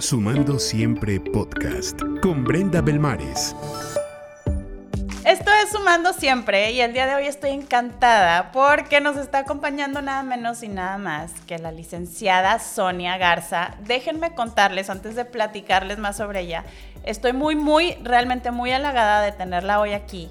Sumando Siempre Podcast con Brenda Belmares. Esto es Sumando Siempre y el día de hoy estoy encantada porque nos está acompañando nada menos y nada más que la licenciada Sonia Garza. Déjenme contarles antes de platicarles más sobre ella. Estoy muy, muy, realmente muy halagada de tenerla hoy aquí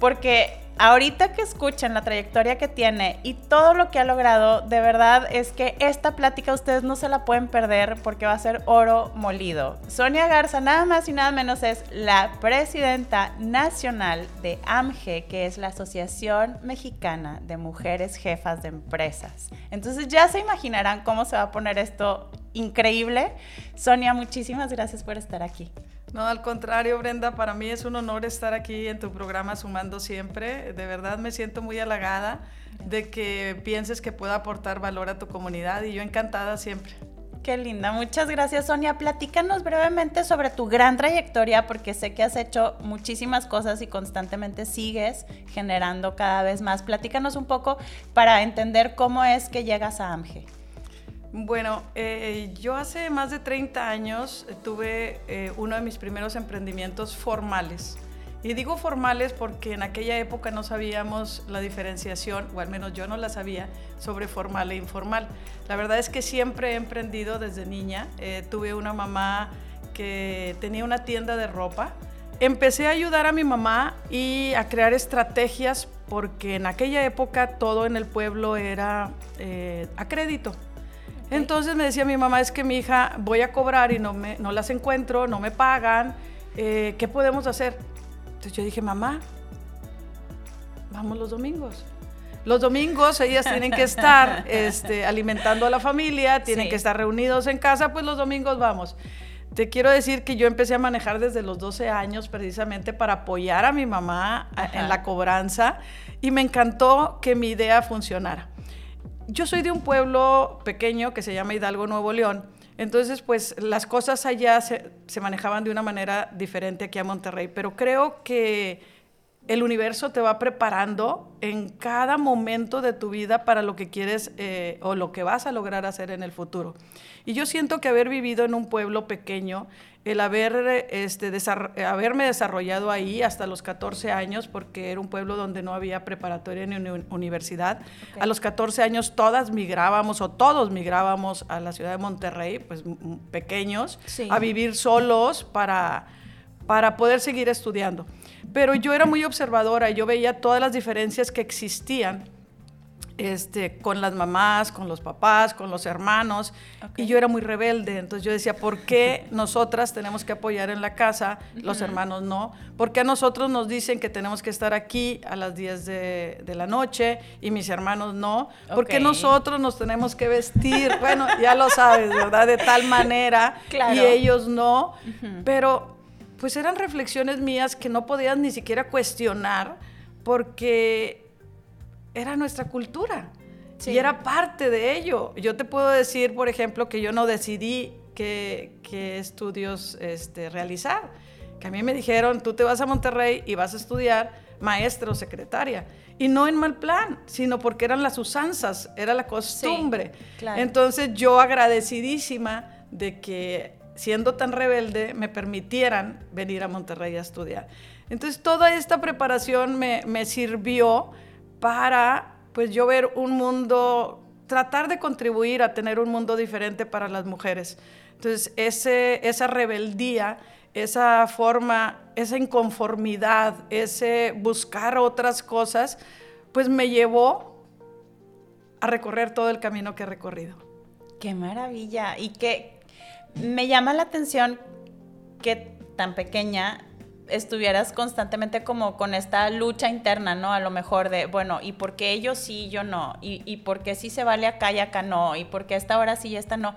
porque ahorita que escuchen la trayectoria que tiene y todo lo que ha logrado, de verdad es que esta plática ustedes no se la pueden perder porque va a ser oro molido. Sonia Garza nada más y nada menos es la presidenta nacional de AMGE, que es la Asociación Mexicana de Mujeres Jefas de Empresas. Entonces ya se imaginarán cómo se va a poner esto increíble. Sonia, muchísimas gracias por estar aquí. No, al contrario, Brenda, para mí es un honor estar aquí en tu programa Sumando Siempre. De verdad me siento muy halagada de que pienses que pueda aportar valor a tu comunidad y yo encantada siempre. Qué linda, muchas gracias Sonia. Platícanos brevemente sobre tu gran trayectoria porque sé que has hecho muchísimas cosas y constantemente sigues generando cada vez más. Platícanos un poco para entender cómo es que llegas a AMGE. Bueno, eh, yo hace más de 30 años tuve eh, uno de mis primeros emprendimientos formales. Y digo formales porque en aquella época no sabíamos la diferenciación, o al menos yo no la sabía, sobre formal e informal. La verdad es que siempre he emprendido desde niña. Eh, tuve una mamá que tenía una tienda de ropa. Empecé a ayudar a mi mamá y a crear estrategias porque en aquella época todo en el pueblo era a crédito. Entonces me decía mi mamá, es que mi hija voy a cobrar y no, me, no las encuentro, no me pagan, eh, ¿qué podemos hacer? Entonces yo dije, mamá, vamos los domingos. Los domingos ellas tienen que estar este, alimentando a la familia, tienen que estar reunidos en casa, pues los domingos vamos. Te quiero decir que yo empecé a manejar desde los 12 años precisamente para apoyar a mi mamá en la cobranza y me encantó que mi idea funcionara yo soy de un pueblo pequeño que se llama Hidalgo, Nuevo León. Entonces, pues las cosas allá se, manejaban de una manera diferente aquí a Monterrey, pero creo que el universo te va preparando en cada momento de tu vida para lo que quieres eh, o lo que vas a lograr hacer en el futuro. Y yo siento que haber vivido en un pueblo pequeño, el haber, este, haberme desarrollado ahí hasta los 14 años, porque era un pueblo donde no había preparatoria ni universidad, a los 14 años todas migrábamos o todos migrábamos a la ciudad de Monterrey, pues pequeños, a vivir solos para, para poder seguir estudiando. Pero yo era muy observadora, yo veía todas las diferencias que existían este, con las mamás, con los papás, con los hermanos, y yo era muy rebelde, entonces yo decía, ¿por qué nosotras tenemos que apoyar en la casa, los hermanos no? ¿Por qué a nosotros nos dicen que tenemos que estar aquí a las 10 de, la noche y mis hermanos no? ¿Por qué nosotros nos tenemos que vestir? bueno, ya lo sabes, ¿verdad? De tal manera, y ellos no, pero pues eran reflexiones mías que no podías ni siquiera cuestionar porque era nuestra cultura y era parte de ello. Yo te puedo decir, por ejemplo, que yo no decidí qué, estudios este, realizar. Que a mí me dijeron, tú te vas a Monterrey y vas a estudiar maestra o secretaria. Y no en mal plan, sino porque eran las usanzas, era la costumbre. Entonces yo agradecidísima de que siendo tan rebelde, me permitieran venir a Monterrey a estudiar. Entonces, toda esta preparación me, sirvió para, pues, yo ver un mundo, tratar de contribuir a tener un mundo diferente para las mujeres. Entonces, ese, esa rebeldía, esa forma, esa inconformidad, ese buscar otras cosas, pues me llevó a recorrer todo el camino que he recorrido. Qué maravilla. Y qué, me llama la atención que tan pequeña estuvieras constantemente como con esta lucha interna, ¿no? A lo mejor de, bueno, ¿y por qué ellos sí y yo no? ¿Y, ¿Y por qué sí se vale acá y acá no? ¿Y por qué esta hora sí y esta no?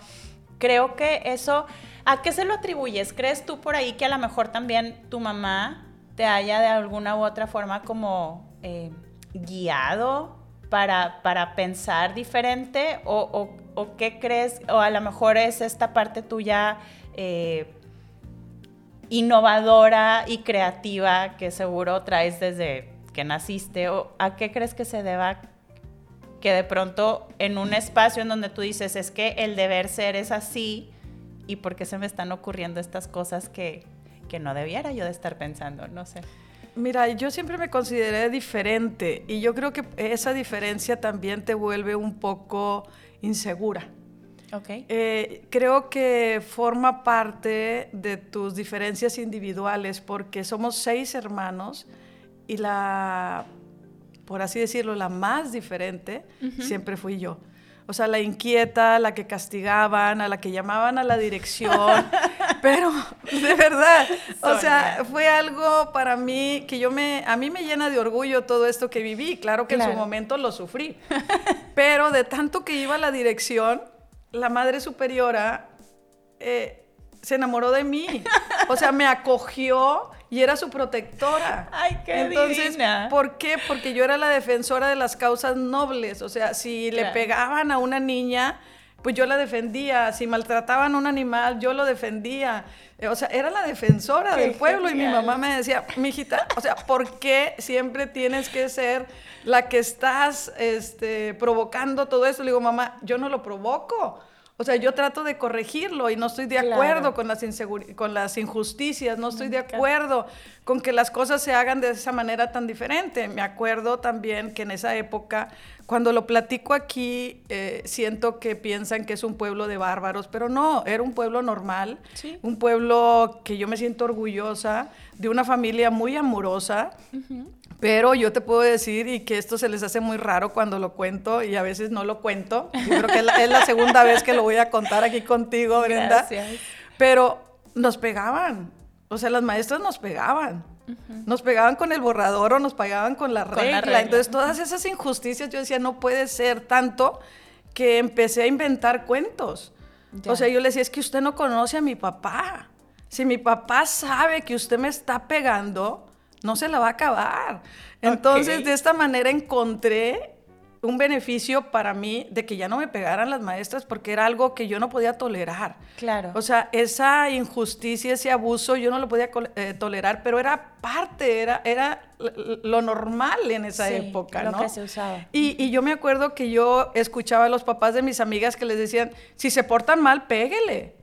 Creo que eso, ¿a qué se lo atribuyes? ¿Crees tú por ahí que a lo mejor también tu mamá te haya de alguna u otra forma como eh, guiado para, para pensar diferente o, o, qué crees, o a lo mejor es esta parte tuya eh, innovadora y creativa que seguro traes desde que naciste, o a qué crees que se deba que de pronto en un espacio en donde tú dices es que el deber ser es así y por qué se me están ocurriendo estas cosas que, que no debiera yo de estar pensando, no sé. Mira, yo siempre me consideré diferente y yo creo que esa diferencia también te vuelve un poco insegura. Okay. Eh, creo que forma parte de tus diferencias individuales porque somos seis hermanos y la, por así decirlo, la más diferente siempre fui yo. O sea, la inquieta, la que castigaban, a la que llamaban a la dirección. pero, de verdad, o sea, fue algo para mí que yo me, a mí me llena de orgullo todo esto que viví. Claro que en su momento lo sufrí. pero de tanto que iba a la dirección, la madre superiora eh, se enamoró de mí. O sea, me acogió y era su protectora. Ay, qué Entonces, ¿por qué? Porque yo era la defensora de las causas nobles. O sea, si le pegaban a una niña, pues yo la defendía. Si maltrataban a un animal, yo lo defendía. O sea, era la defensora del pueblo y mi mamá me decía, mijita, o sea, ¿por qué siempre tienes que ser la que estás este, provocando todo esto? Le digo, mamá, yo no lo provoco. O sea, yo trato de corregirlo y no estoy de acuerdo con, las con las injusticias, no estoy de acuerdo con que las cosas se hagan de esa manera tan diferente. Me acuerdo también que en esa época, cuando lo platico aquí, eh, siento que piensan que es un pueblo de bárbaros, pero no, era un pueblo normal, un pueblo que yo me siento orgullosa, de una familia muy amorosa. Pero yo te puedo decir, y que esto se les hace muy raro cuando lo cuento, y a veces no lo cuento. Yo creo que es la, segunda vez que lo voy a contar aquí contigo, Brenda. Gracias. Pero nos pegaban. O sea, las maestras nos pegaban. Nos pegaban con el borrador o nos pegaban con la, regla. Entonces, todas esas injusticias, yo decía, no puede ser tanto que empecé a inventar cuentos. O sea, yo le decía, es que usted no conoce a mi papá. Si mi papá sabe que usted me está pegando, no se la va a acabar. Entonces, de esta manera encontré un beneficio para mí de que ya no me pegaran las maestras porque era algo que yo no podía tolerar. Claro. O sea, esa injusticia, ese abuso, yo no lo podía eh, tolerar, pero era parte, era, era lo normal en esa época, lo que se usaba. Y, y, yo me acuerdo que yo escuchaba a los papás de mis amigas que les decían, si se portan mal, péguele.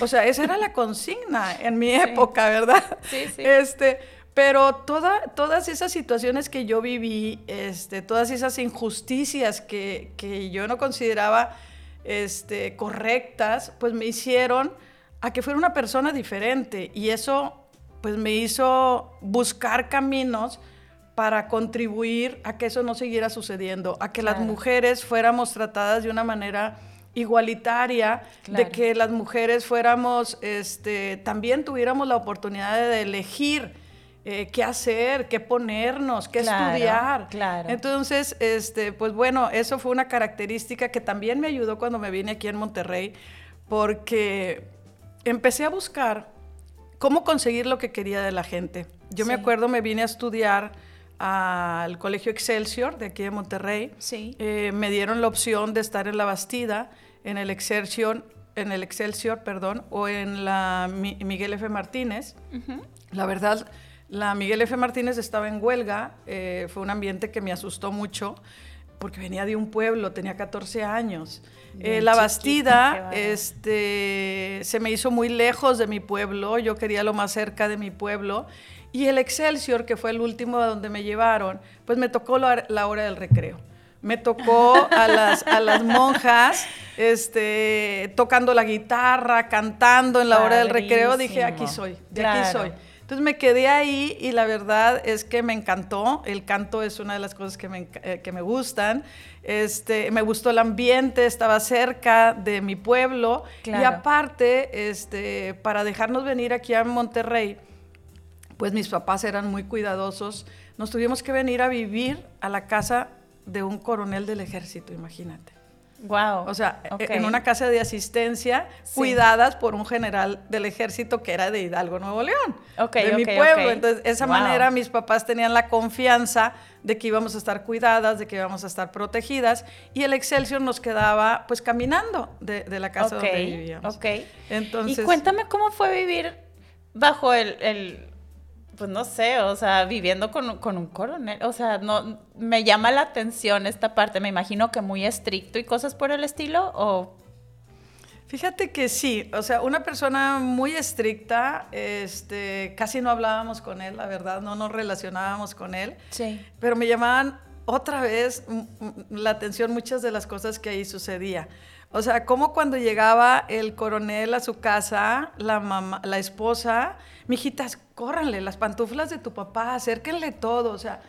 O sea, esa era la consigna en mi época, ¿verdad? Sí, sí. Este, pero todas esas situaciones que yo viví, este, todas esas injusticias que, yo no consideraba este, correctas, pues me hicieron a que fuera una persona diferente. Y eso pues me hizo buscar caminos para contribuir a que eso no siguiera sucediendo, a que las mujeres fuéramos tratadas de una manera igualitaria, de que las mujeres fuéramos, este, también tuviéramos la oportunidad de elegir eh, qué hacer, qué ponernos, qué estudiar. Claro. Entonces, este, pues bueno, eso fue una característica que también me ayudó cuando me vine aquí en Monterrey, porque empecé a buscar cómo conseguir lo que quería de la gente. Yo me acuerdo, me vine a estudiar al Colegio Excelsior de aquí de Monterrey. Sí. Eh, me dieron la opción de estar en la Bastida, en el Excelsior, en el Excelsior, perdón, o en la Miguel F. Martínez. La verdad, la Miguel F. Martínez estaba en huelga, eh, fue un ambiente que me asustó mucho porque venía de un pueblo, tenía 14 años. Eh, la Bastida este, se me hizo muy lejos de mi pueblo, yo quería lo más cerca de mi pueblo. Y el Excelsior, que fue el último a donde me llevaron, pues me tocó la, hora del recreo. Me tocó a las, a las monjas este, tocando la guitarra, cantando en la hora del recreo. Dije, aquí soy, de aquí soy. Entonces me quedé ahí y la verdad es que me encantó. El canto es una de las cosas que me, eh, que me gustan. Este, me gustó el ambiente, estaba cerca de mi pueblo. Y aparte, este, para dejarnos venir aquí a Monterrey, pues mis papás eran muy cuidadosos. Nos tuvimos que venir a vivir a la casa de un coronel del ejército, imagínate. Wow. O sea, e, en una casa de asistencia cuidadas por un general del ejército que era de Hidalgo, Nuevo León, de mi pueblo. Entonces, de esa manera mis papás tenían la confianza de que íbamos a estar cuidadas, de que íbamos a estar protegidas y el Excelsior nos quedaba pues caminando de, la casa donde vivíamos. Ok. Entonces, y cuéntame cómo fue vivir bajo el pues no sé, o sea, viviendo con, un coronel, o sea, no, me llama la atención esta parte, me imagino que muy estricto y cosas por el estilo, o... Fíjate que sí, o sea, una persona muy estricta, este, casi no hablábamos con él, la verdad, no nos relacionábamos con él. Sí. Pero me llamaban otra vez la atención muchas de las cosas que ahí sucedía. O sea, como cuando llegaba el coronel a su casa, la mamá, la esposa, mijitas, córranle las pantuflas de tu papá, acérquenle todo, o sea,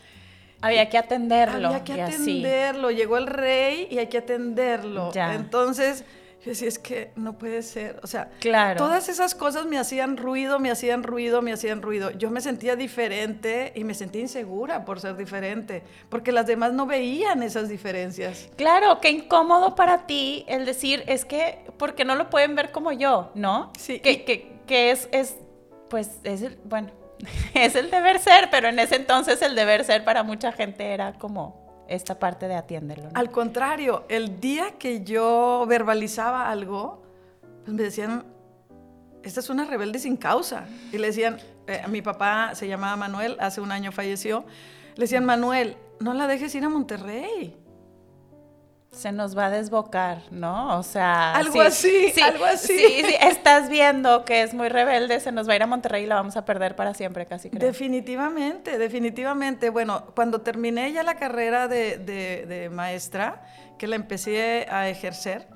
había que atenderlo. Había que atenderlo. Llegó el rey y hay que atenderlo. Ya. Entonces, yo decía, es que no puede ser. O sea, claro. todas esas cosas me hacían ruido, me hacían ruido, me hacían ruido. Yo me sentía diferente y me sentía insegura por ser diferente, porque las demás no veían esas diferencias. Claro, qué incómodo para ti el decir, es que, porque no lo pueden ver como yo, ¿no? Sí. Que, que, que es, es, pues, es el, bueno, es el deber ser, pero en ese entonces el deber ser para mucha gente era como esta parte de atiéndelo. Al contrario, el día que yo verbalizaba algo, pues me decían, esta es una rebelde sin causa. Y le decían, eh, mi papá se llamaba Manuel, hace un año falleció, le decían, Manuel, no la dejes ir a Monterrey se nos va a desbocar, ¿no? O sea, algo así, sí, algo así. Sí, sí, estás viendo que es muy rebelde, se nos va a ir a Monterrey y la vamos a perder para siempre, casi creo. Definitivamente, definitivamente. Bueno, cuando terminé ya la carrera de, de maestra, que la empecé a ejercer,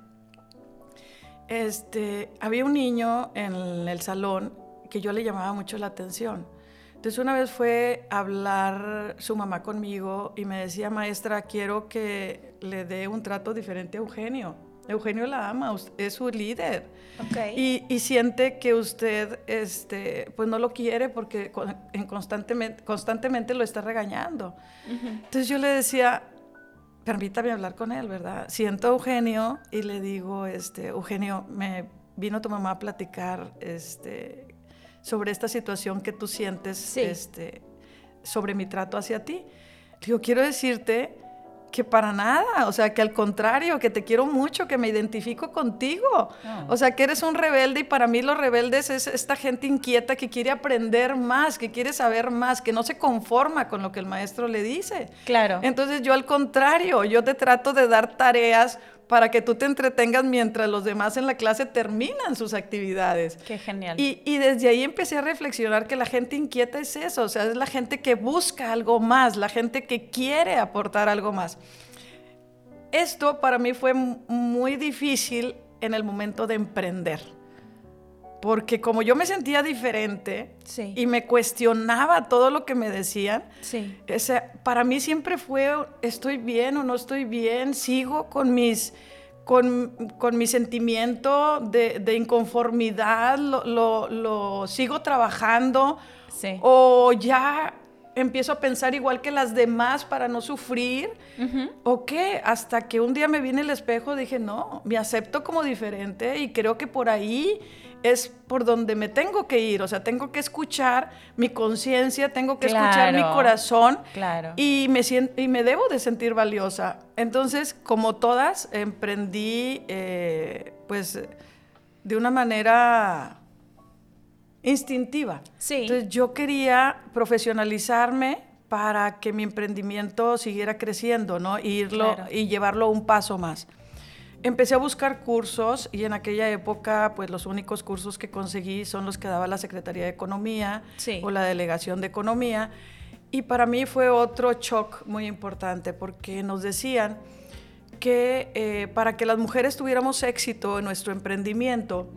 este, había un niño en el salón que yo le llamaba mucho la atención entonces una vez fue a hablar su mamá conmigo y me decía, maestra, quiero que le dé un trato diferente a Eugenio. Eugenio la ama, es su líder. Y, y, siente que usted este, pues no lo quiere porque en constantemente, constantemente lo está regañando. Entonces yo le decía, permítame hablar con él, ¿verdad? Siento a Eugenio y le digo, este, Eugenio, me vino tu mamá a platicar este, sobre esta situación que tú sientes este, sobre mi trato hacia ti. Digo, quiero decirte que para nada, o sea, que al contrario, que te quiero mucho, que me identifico contigo. O sea, que eres un rebelde y para mí los rebeldes es esta gente inquieta que quiere aprender más, que quiere saber más, que no se conforma con lo que el maestro le dice. Claro. Entonces yo al contrario, yo te trato de dar tareas para que tú te entretengas mientras los demás en la clase terminan sus actividades. Qué genial. Y, y, desde ahí empecé a reflexionar que la gente inquieta es eso, o sea, es la gente que busca algo más, la gente que quiere aportar algo más. Esto para mí fue muy difícil en el momento de emprender, porque como yo me sentía diferente y me cuestionaba todo lo que me decían, sí. para mí siempre fue, estoy bien o no estoy bien, sigo con mis... Con, con mi sentimiento de, de inconformidad, lo, lo, lo, sigo trabajando, sí. o ya empiezo a pensar igual que las demás para no sufrir, o qué, hasta que un día me vine el espejo, dije, no, me acepto como diferente y creo que por ahí es por donde me tengo que ir, o sea, tengo que escuchar mi conciencia, tengo que escuchar mi corazón claro. y, me siento, y me debo de sentir valiosa. Entonces, como todas, emprendí eh, pues de una manera instintiva. Sí. Entonces yo quería profesionalizarme para que mi emprendimiento siguiera creciendo, ¿no? irlo, y llevarlo un paso más. Empecé a buscar cursos y en aquella época, pues los únicos cursos que conseguí son los que daba la Secretaría de Economía o la Delegación de Economía. Y para mí fue otro shock muy importante porque nos decían que eh, para que las mujeres tuviéramos éxito en nuestro emprendimiento,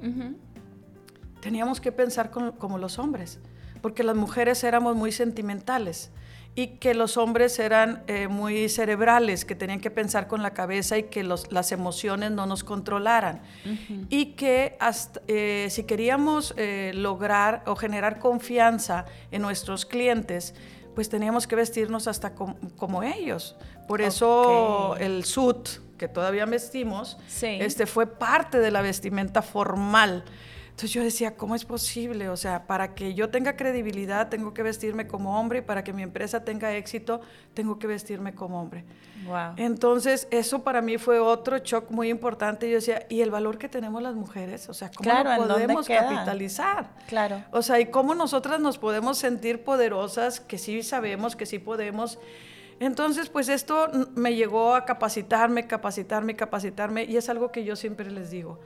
teníamos que pensar como los hombres, porque las mujeres éramos muy sentimentales y que los hombres eran eh, muy cerebrales, que tenían que pensar con la cabeza y que las emociones no nos controlaran. Y que eh, si queríamos eh, lograr o generar confianza en nuestros clientes, pues teníamos que vestirnos hasta como ellos. Por eso el suit que todavía vestimos, este, fue parte de la vestimenta formal. Entonces yo decía, ¿cómo es posible? O sea, para que yo tenga credibilidad, tengo que vestirme como hombre y para que mi empresa tenga éxito, tengo que vestirme como hombre. Wow. Entonces, eso para mí fue otro shock muy importante. Yo decía, ¿y el valor que tenemos las mujeres? O sea, ¿cómo lo podemos capitalizar? Claro. O sea, ¿y cómo nosotras nos podemos sentir poderosas, que sí sabemos, que sí podemos? Entonces, pues esto me llegó a capacitarme, capacitarme, capacitarme, y es algo que yo siempre les digo.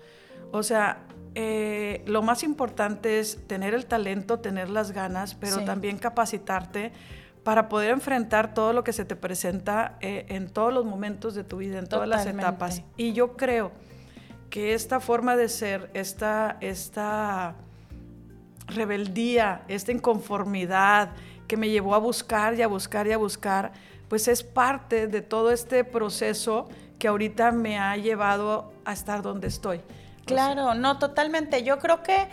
O sea, eh, lo más importante es tener el talento, tener las ganas, pero Sí. también capacitarte para poder enfrentar todo lo que se te presenta eh, en todos los momentos de tu vida, en todas las etapas. Y yo creo que esta forma de ser, esta, esta rebeldía, esta inconformidad que me llevó a buscar y a buscar y a buscar, pues es parte de todo este proceso que ahorita me ha llevado a estar donde estoy. Claro, no, totalmente. Yo creo que,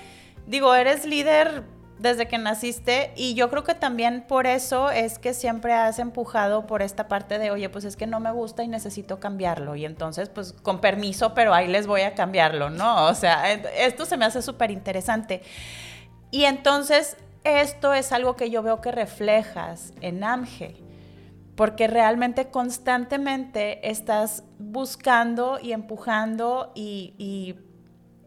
digo, eres líder desde que naciste y yo creo que también por eso es que siempre has empujado por esta parte de, oye, pues es que no me gusta y necesito cambiarlo. Y entonces, pues con permiso, pero ahí les voy a cambiarlo, ¿no? O sea, et- esto se me hace súper interesante. Y entonces, esto es algo que yo veo que reflejas en AMGE porque realmente constantemente estás buscando y empujando y, y-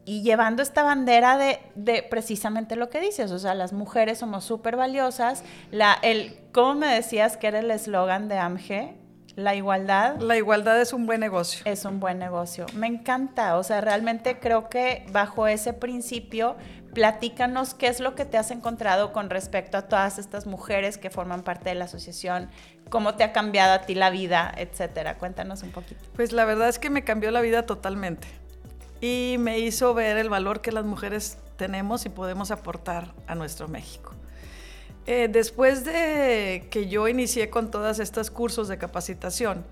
y llevando esta bandera de, de precisamente lo que dices, o sea, las mujeres somos súper valiosas, la, el, ¿cómo me decías que era el eslogan de AMGE? La igualdad La igualdad es un buen negocio. es un buen negocio. Me encanta, o sea, realmente creo que bajo ese principio, platícanos qué es lo que te has encontrado con respecto a todas estas mujeres que forman parte de la asociación, cómo te ha cambiado a ti la vida, etcétera. Cuéntanos un poquito. Pues la verdad es que me cambió la vida totalmente y me hizo ver el valor que las mujeres tenemos y podemos aportar a nuestro México. Eh, después de que yo inicié con todos estos cursos de capacitación,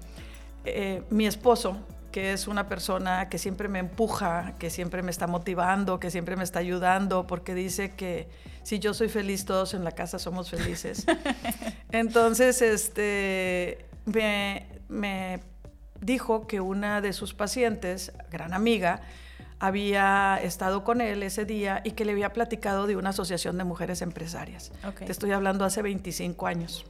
eh, mi esposo, que es una persona que siempre me empuja, que siempre me está motivando, que siempre me está ayudando, porque dice que si yo soy feliz, todos en la casa somos felices. Entonces, este, me, me dijo que una de sus pacientes, gran amiga, había estado con él ese día y que le había platicado de una asociación de mujeres empresarias. Ok. Te estoy hablando hace 25 años.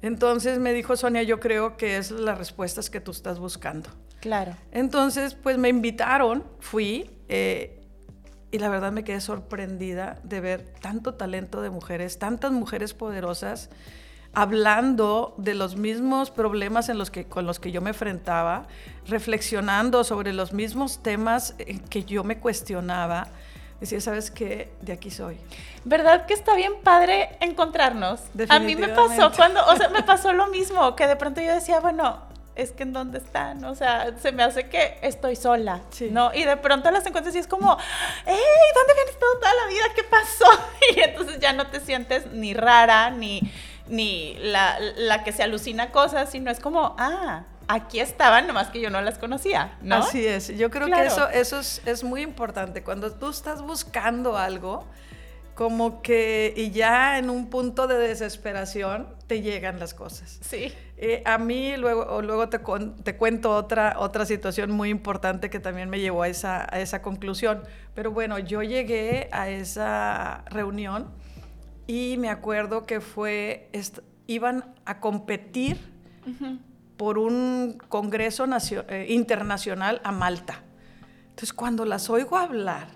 Entonces me dijo Sonia, yo creo que es las respuestas que tú estás buscando. Claro. Entonces, pues me invitaron, fui, eh, y la verdad me quedé sorprendida de ver tanto talento de mujeres, tantas mujeres poderosas, hablando de los mismos problemas en los que, con los que yo me enfrentaba, reflexionando sobre los mismos temas eh, que yo me cuestionaba. Decía, ¿sabes qué? De aquí soy. ¿Verdad que está bien padre encontrarnos? A mí me pasó cuando, o sea, me pasó lo mismo, que de pronto yo decía, bueno, es que en dónde están, o sea, se me hace que estoy sola, Sí. ¿no? Y de pronto las encuentras y es como, ¡Ey! ¿Dónde habían estado toda la vida? ¿Qué pasó? Y entonces ya no te sientes ni rara, ni, ni la, la que se alucina cosas, sino es como, ah, aquí estaban, nomás que yo no las conocía, ¿no? Así es. Yo creo Claro. que eso, eso es, es muy importante. Cuando tú estás buscando algo, como que, y ya en un punto de desesperación, te llegan las cosas. Sí. Eh, a mí luego, o luego te, te cuento otra, otra situación muy importante que también me llevó a esa, a esa conclusión. Pero bueno, yo llegué a esa reunión y me acuerdo que fue, iban a competir por un congreso eh, internacional a Malta. Entonces, cuando las oigo hablar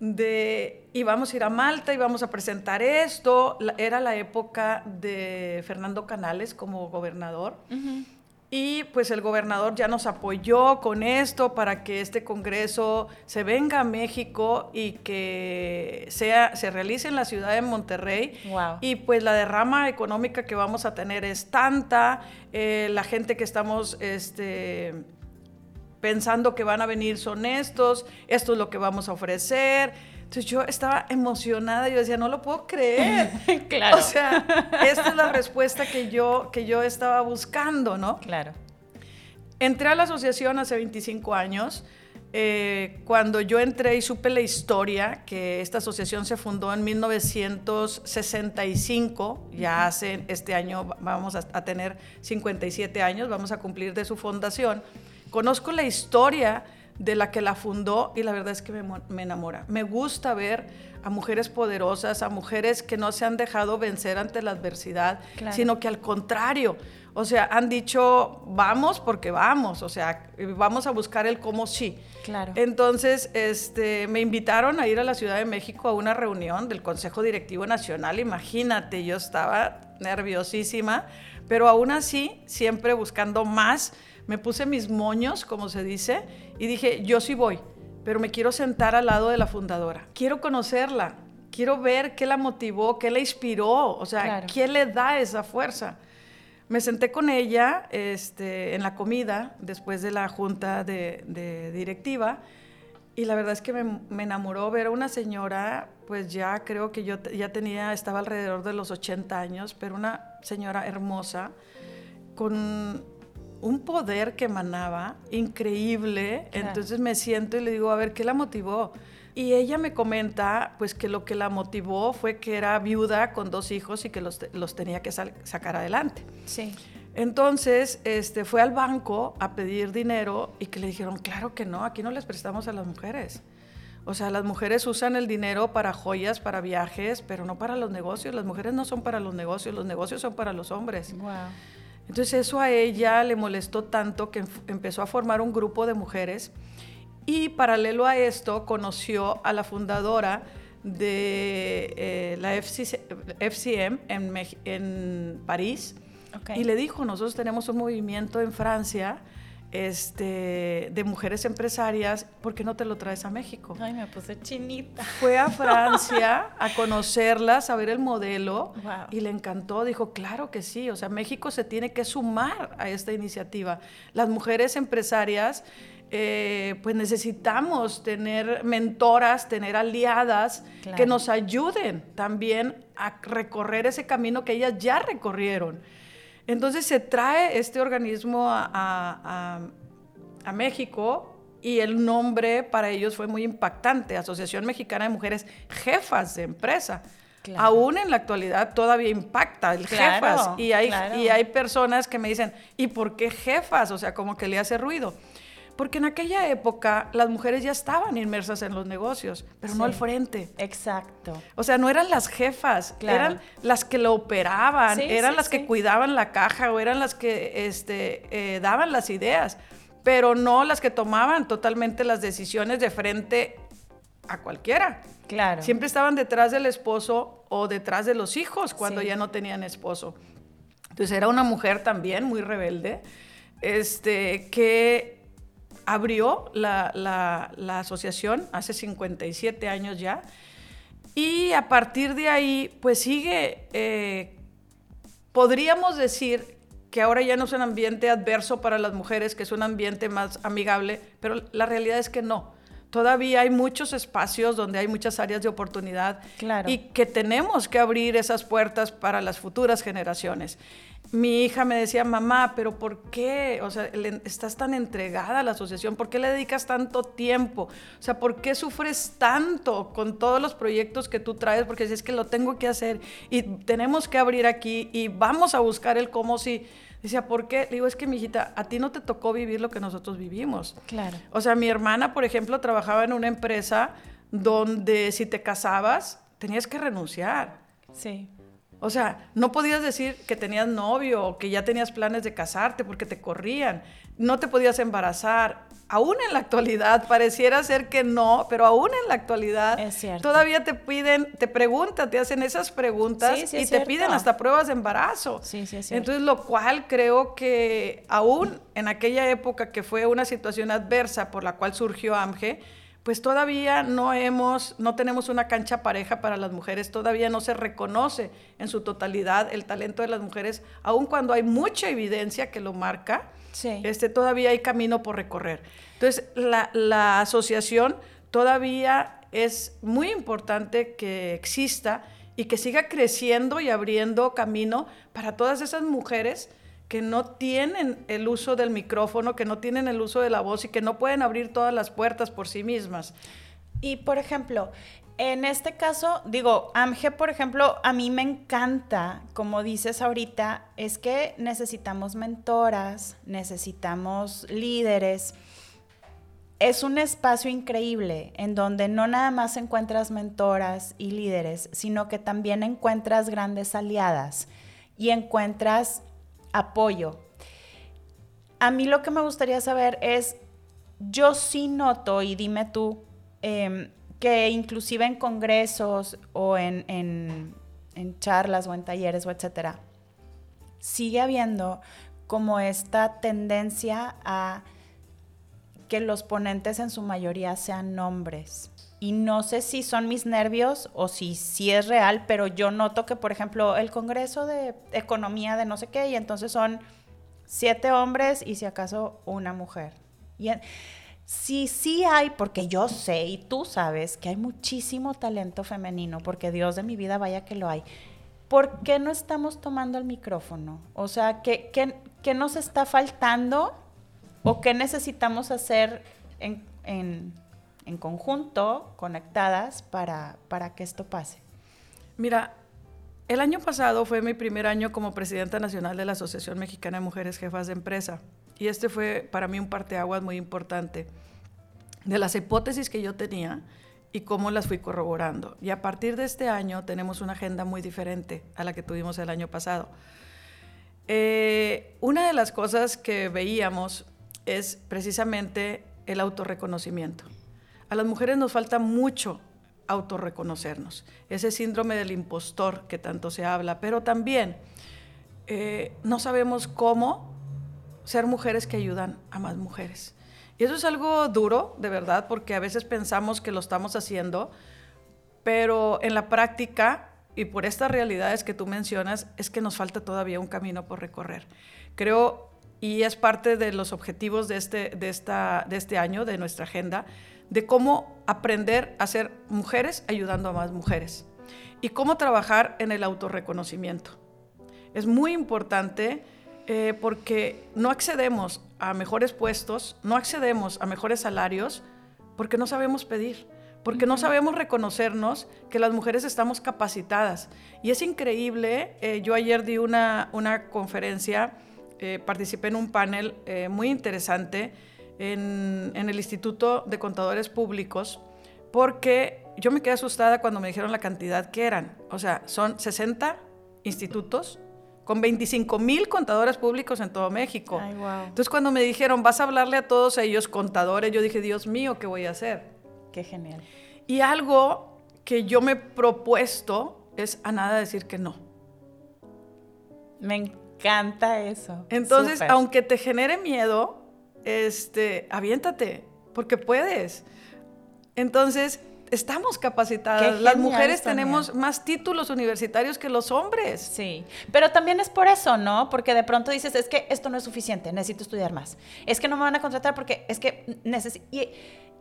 de íbamos a ir a Malta, íbamos a presentar esto, la- era la época de Fernando Canales como gobernador. Y pues el gobernador ya nos apoyó con esto para que este congreso se venga a México y que sea, se realice en la ciudad de Monterrey. Wow. Y pues la derrama económica que vamos a tener es tanta, eh, la gente que estamos este, pensando que van a venir son estos, esto es lo que vamos a ofrecer. Entonces yo estaba emocionada, yo decía, no lo puedo creer. Claro. O sea, esta es la respuesta que yo, que yo estaba buscando, ¿no? Claro. Entré a la asociación hace 25 años. eh, cuando yo entré y supe la historia, que esta asociación se fundó en 1965, ya hace, este año va- vamos a, a tener 57 años, vamos a cumplir de su fundación, conozco la historia de la que la fundó y la verdad es que me, me enamora. Me gusta ver a mujeres poderosas, a mujeres que no se han dejado vencer ante la adversidad, Claro. sino que al contrario, o sea, han dicho, vamos porque vamos, o sea, vamos a buscar el cómo sí. Claro. Entonces, este, me invitaron a ir a la Ciudad de México a una reunión del Consejo Directivo Nacional. Imagínate, yo estaba nerviosísima, pero aún así, siempre buscando más, me puse mis moños, como se dice, y dije, yo sí voy. pero me quiero sentar al lado de la fundadora. Quiero conocerla, quiero ver qué la motivó, qué la inspiró, o sea, qué le da esa fuerza. Me senté con ella este, en la comida después de la junta de, directiva y la verdad es que me, me, enamoró ver a una señora, pues ya creo que yo ya tenía, estaba alrededor de los 80 años, pero una señora hermosa, con un poder que emanaba increíble. Entonces me siento y le digo, a ver, ¿qué la motivó? Y ella me comenta, pues que lo que la motivó fue que era viuda con dos hijos y que los, tenía que sacar adelante. Sí. Entonces, este, fue al banco a pedir dinero y que le dijeron, claro que no, aquí no les prestamos a las mujeres. O sea, las mujeres usan el dinero para joyas, para viajes, pero no para los negocios. Las mujeres no son para los negocios, los negocios son para los hombres. Wow. Entonces eso a ella le molestó tanto que empezó a formar un grupo de mujeres y paralelo a esto conoció a la fundadora de eh, la FCM en, en París y le dijo, nosotros tenemos un movimiento en Francia este, de mujeres empresarias, ¿por qué no te lo traes a México? Ay, me puse chinita. Fue a Francia a conocerlas, a ver el modelo y le encantó. Dijo, claro que sí, o sea, México se tiene que sumar a esta iniciativa. Las mujeres empresarias, eh, pues necesitamos tener mentoras, tener aliadas que nos ayuden también a recorrer ese camino que ellas ya recorrieron. Entonces se trae este organismo a, México y el nombre para ellos fue muy impactante, Asociación Mexicana de Mujeres Jefas de Empresa. Aún en la actualidad todavía impacta el jefas y hay, y hay personas que me dicen, ¿y por qué jefas? O sea, como que le hace ruido. Porque en aquella época las mujeres ya estaban inmersas en los negocios, pero no al frente. Exacto. O sea, no eran las jefas, eran las que lo operaban, eran las que cuidaban la caja o eran las que este, eh, daban las ideas, pero no las que tomaban totalmente las decisiones de frente a cualquiera. Claro. Siempre estaban detrás del esposo o detrás de los hijos cuando ya no tenían esposo. Entonces era una mujer también muy rebelde, este, que abrió la, asociación hace 57 años ya. Y a partir de ahí, pues sigue, eh, podríamos decir que ahora ya no es un ambiente adverso para las mujeres, que es un ambiente más amigable, pero la realidad es que no. Todavía hay muchos espacios donde hay muchas áreas de oportunidad y que tenemos que abrir esas puertas para las futuras generaciones mi hija me decía, mamá, pero ¿por qué? O sea, estás tan entregada a la asociación, ¿por qué le dedicas tanto tiempo? O sea, ¿por qué sufres tanto con todos los proyectos que tú traes? Porque si es que lo tengo que hacer y tenemos que abrir aquí y vamos a buscar el cómo si... Decía, ¿por qué? Le digo, es que mi hijita, a ti no te tocó vivir lo que nosotros vivimos. Claro. O sea, mi hermana, por ejemplo, trabajaba en una empresa donde si te casabas, tenías que renunciar. Sí. O sea, no podías decir que tenías novio o que ya tenías planes de casarte porque te corrían. No te podías embarazar. Aún en la actualidad, pareciera ser que no, pero aún en la actualidad todavía te piden, te preguntan, te hacen esas preguntas y te piden hasta pruebas de embarazo. Sí, sí, Entonces, lo cual creo que aún en aquella época que fue una situación adversa por la cual surgió AMGE, pues todavía no hemos, no tenemos una cancha pareja para las mujeres, todavía no se reconoce en su totalidad el talento de las mujeres, aun cuando hay mucha evidencia que lo marca, este, todavía hay camino por recorrer. Entonces, la, la asociación todavía es muy importante que exista y que siga creciendo y abriendo camino para todas esas mujeres que no tienen el uso del micrófono, que no tienen el uso de la voz y que no pueden abrir todas las puertas por sí mismas. Y por ejemplo, en este caso, digo, AMGE, por ejemplo, a mí me encanta, como dices ahorita, es que necesitamos mentoras, necesitamos líderes. Es un espacio increíble en donde no nada más encuentras mentoras y líderes, sino que también encuentras grandes aliadas y encuentras apoyo. A mí lo que me gustaría saber es, yo sí noto, y dime tú, em, que inclusive en congresos o en, en, charlas o en talleres o etcétera, sigue habiendo como esta tendencia a que los ponentes en su mayoría sean hombres. Y no sé si son mis nervios o si, si es real, pero yo noto que, por ejemplo, el Congreso de Economía de no sé qué, y entonces son siete hombres y si acaso una mujer. Y sí, sí hay, porque yo sé y tú sabes que hay muchísimo talento femenino, porque Dios de mi vida vaya que lo hay. ¿Por qué no estamos tomando el micrófono? O sea, ¿qué, qué, qué nos está faltando o qué necesitamos hacer en, en, en conjunto, conectadas, para, para que esto pase? Mira, el año pasado fue mi primer año como presidenta nacional de la Asociación Mexicana de Mujeres Jefas de Empresa. Y este fue para mí un parteaguas muy importante de las hipótesis que yo tenía y cómo las fui corroborando. Y a partir de este año tenemos una agenda muy diferente a la que tuvimos el año pasado. Eh, una de las cosas que veíamos es precisamente el autorreconocimiento. A las mujeres nos falta mucho autorreconocernos, ese síndrome del impostor que tanto se habla, pero también eh, no sabemos cómo ser mujeres que ayudan a más mujeres. Y eso es algo duro, de verdad, porque a veces pensamos que lo estamos haciendo, pero en la práctica y por estas realidades que tú mencionas, es que nos falta todavía un camino por recorrer. Creo, y es parte de los objetivos de este, de esta, de este año, de nuestra agenda, de cómo aprender a ser mujeres ayudando a más mujeres y cómo trabajar en el autorreconocimiento. Es muy importante eh, porque no accedemos a mejores puestos, no accedemos a mejores salarios porque no sabemos pedir, porque no sabemos reconocernos que las mujeres estamos capacitadas. Y es increíble, eh, yo ayer di una, una conferencia, eh, participé en un panel muy interesante, en, el Instituto de Contadores Públicos porque yo me quedé asustada cuando me dijeron la cantidad que eran. O sea, son 60 institutos con 25 mil contadores públicos en todo México. Entonces, cuando me dijeron, vas a hablarle a todos ellos contadores, yo dije, Dios mío, ¿qué voy a hacer? Qué genial. Y algo que yo me he propuesto es a nada decir que no. Me encanta eso. Entonces, aunque te genere miedo, este, aviéntate, porque puedes. Entonces, estamos capacitadas. Las mujeres tenemos más títulos universitarios que los hombres. Sí, pero también es por eso, ¿no? Porque de pronto dices, es que esto no es suficiente, necesito estudiar más. Es que no me van a contratar porque es que necesito... Y,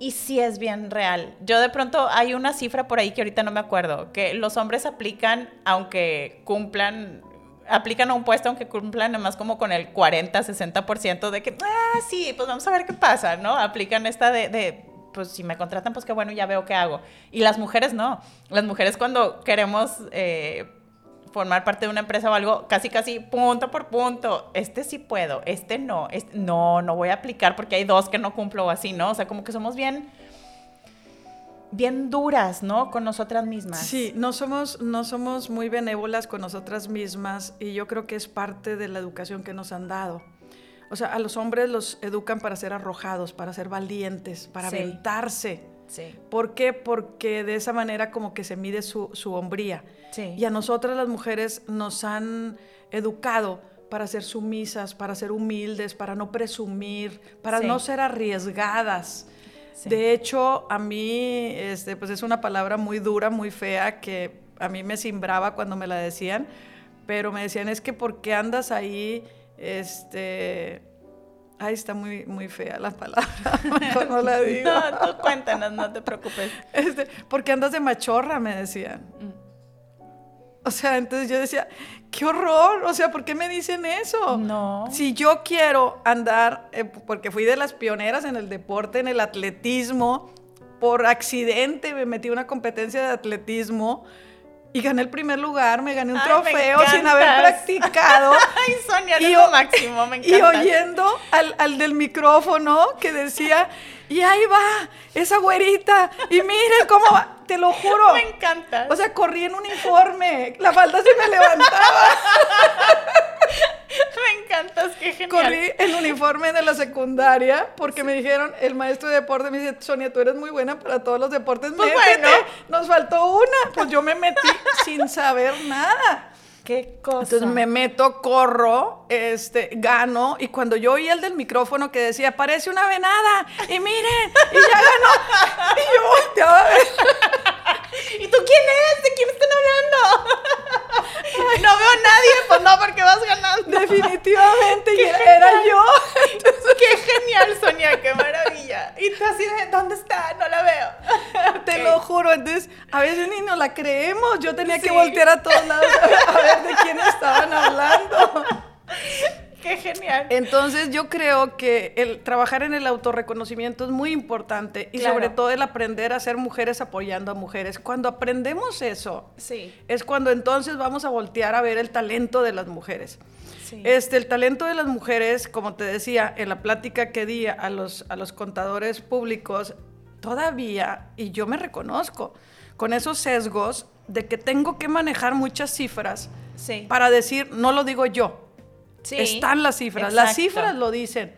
y sí es bien real. Yo de pronto hay una cifra por ahí que ahorita no me acuerdo, que los hombres aplican aunque cumplan aplican a un puesto aunque cumplan nomás como con el 40, 60% de que, ah, sí, pues vamos a ver qué pasa, ¿no? Aplican esta de, pues si me contratan, pues qué bueno, ya veo qué hago. Y las mujeres no. Las mujeres cuando queremos eh, formar parte de una empresa o algo, casi, casi punto por punto, este sí puedo, este no, este, no, no voy a aplicar porque hay dos que no cumplo o así, ¿no? O sea, como que somos bien bien duras, ¿no? Con nosotras mismas. Sí, no somos, no somos muy benévolas con nosotras mismas y yo creo que es parte de la educación que nos han dado. O sea, a los hombres los educan para ser arrojados, para ser valientes, para aventarse. Sí. ¿Por qué? Porque de esa manera como que se mide su, su hombría. Sí. Y a nosotras las mujeres nos han educado para ser sumisas, para ser humildes, para no presumir, para no ser arriesgadas. De hecho, a mí, este, pues es una palabra muy dura, muy fea, que a mí me simbraba cuando me la decían, pero me decían, es que ¿por qué andas ahí? Este, Ay, está muy, muy fea la palabra. Mejor no la digo. No, tú cuéntanos, no te preocupes. Este, porque andas de machorra, me decían. Mm. O sea, entonces yo decía, qué horror, o sea, ¿por qué me dicen eso? No. Si yo quiero andar, eh, porque fui de las pioneras en el deporte, en el atletismo, por accidente me metí en una competencia de atletismo y gané el primer lugar, me gané un trofeo sin haber practicado. Ay, Sonia, y, lo máximo, me encanta. Y oyendo al, al del micrófono que decía, y ahí va, esa güerita, y miren cómo va te lo juro. Me encanta. O sea, corrí en uniforme, la falda se me levantaba. me encantas, qué genial. Corrí en uniforme de la secundaria porque me dijeron, el maestro de deporte me dice, Sonia, tú eres muy buena para todos los deportes. Pues bueno. Nos faltó una. Pues yo me metí sin saber nada. Qué cosa. Entonces me meto, corro, este, gano, y cuando yo oí el del micrófono que decía, parece una venada, y miren, y ya ganó, y yo volteaba a ver. ¿Y tú quién es? ¿De quién están hablando? no veo a nadie, pues no, porque vas ganando. Definitivamente, y era, yo. Qué genial, Sonia, qué maravilla. Y tú así de, ¿dónde está? No la veo. Te lo juro, entonces a veces ni nos la creemos. Yo tenía que voltear a todos lados a ver, a ver de quién estaban hablando. Qué genial. Entonces yo creo que el trabajar en el autorreconocimiento es muy importante y Claro. sobre todo el aprender a ser mujeres apoyando a mujeres. Cuando aprendemos eso, Sí, es cuando entonces vamos a voltear a ver el talento de las mujeres. sí. Este, el talento de las mujeres, como te decía, en la plática que di a los, a los contadores públicos, todavía, y yo me reconozco, con esos sesgos de que tengo que manejar muchas cifras sí. para decir, no lo digo yo, Sí, están las cifras, las cifras lo dicen.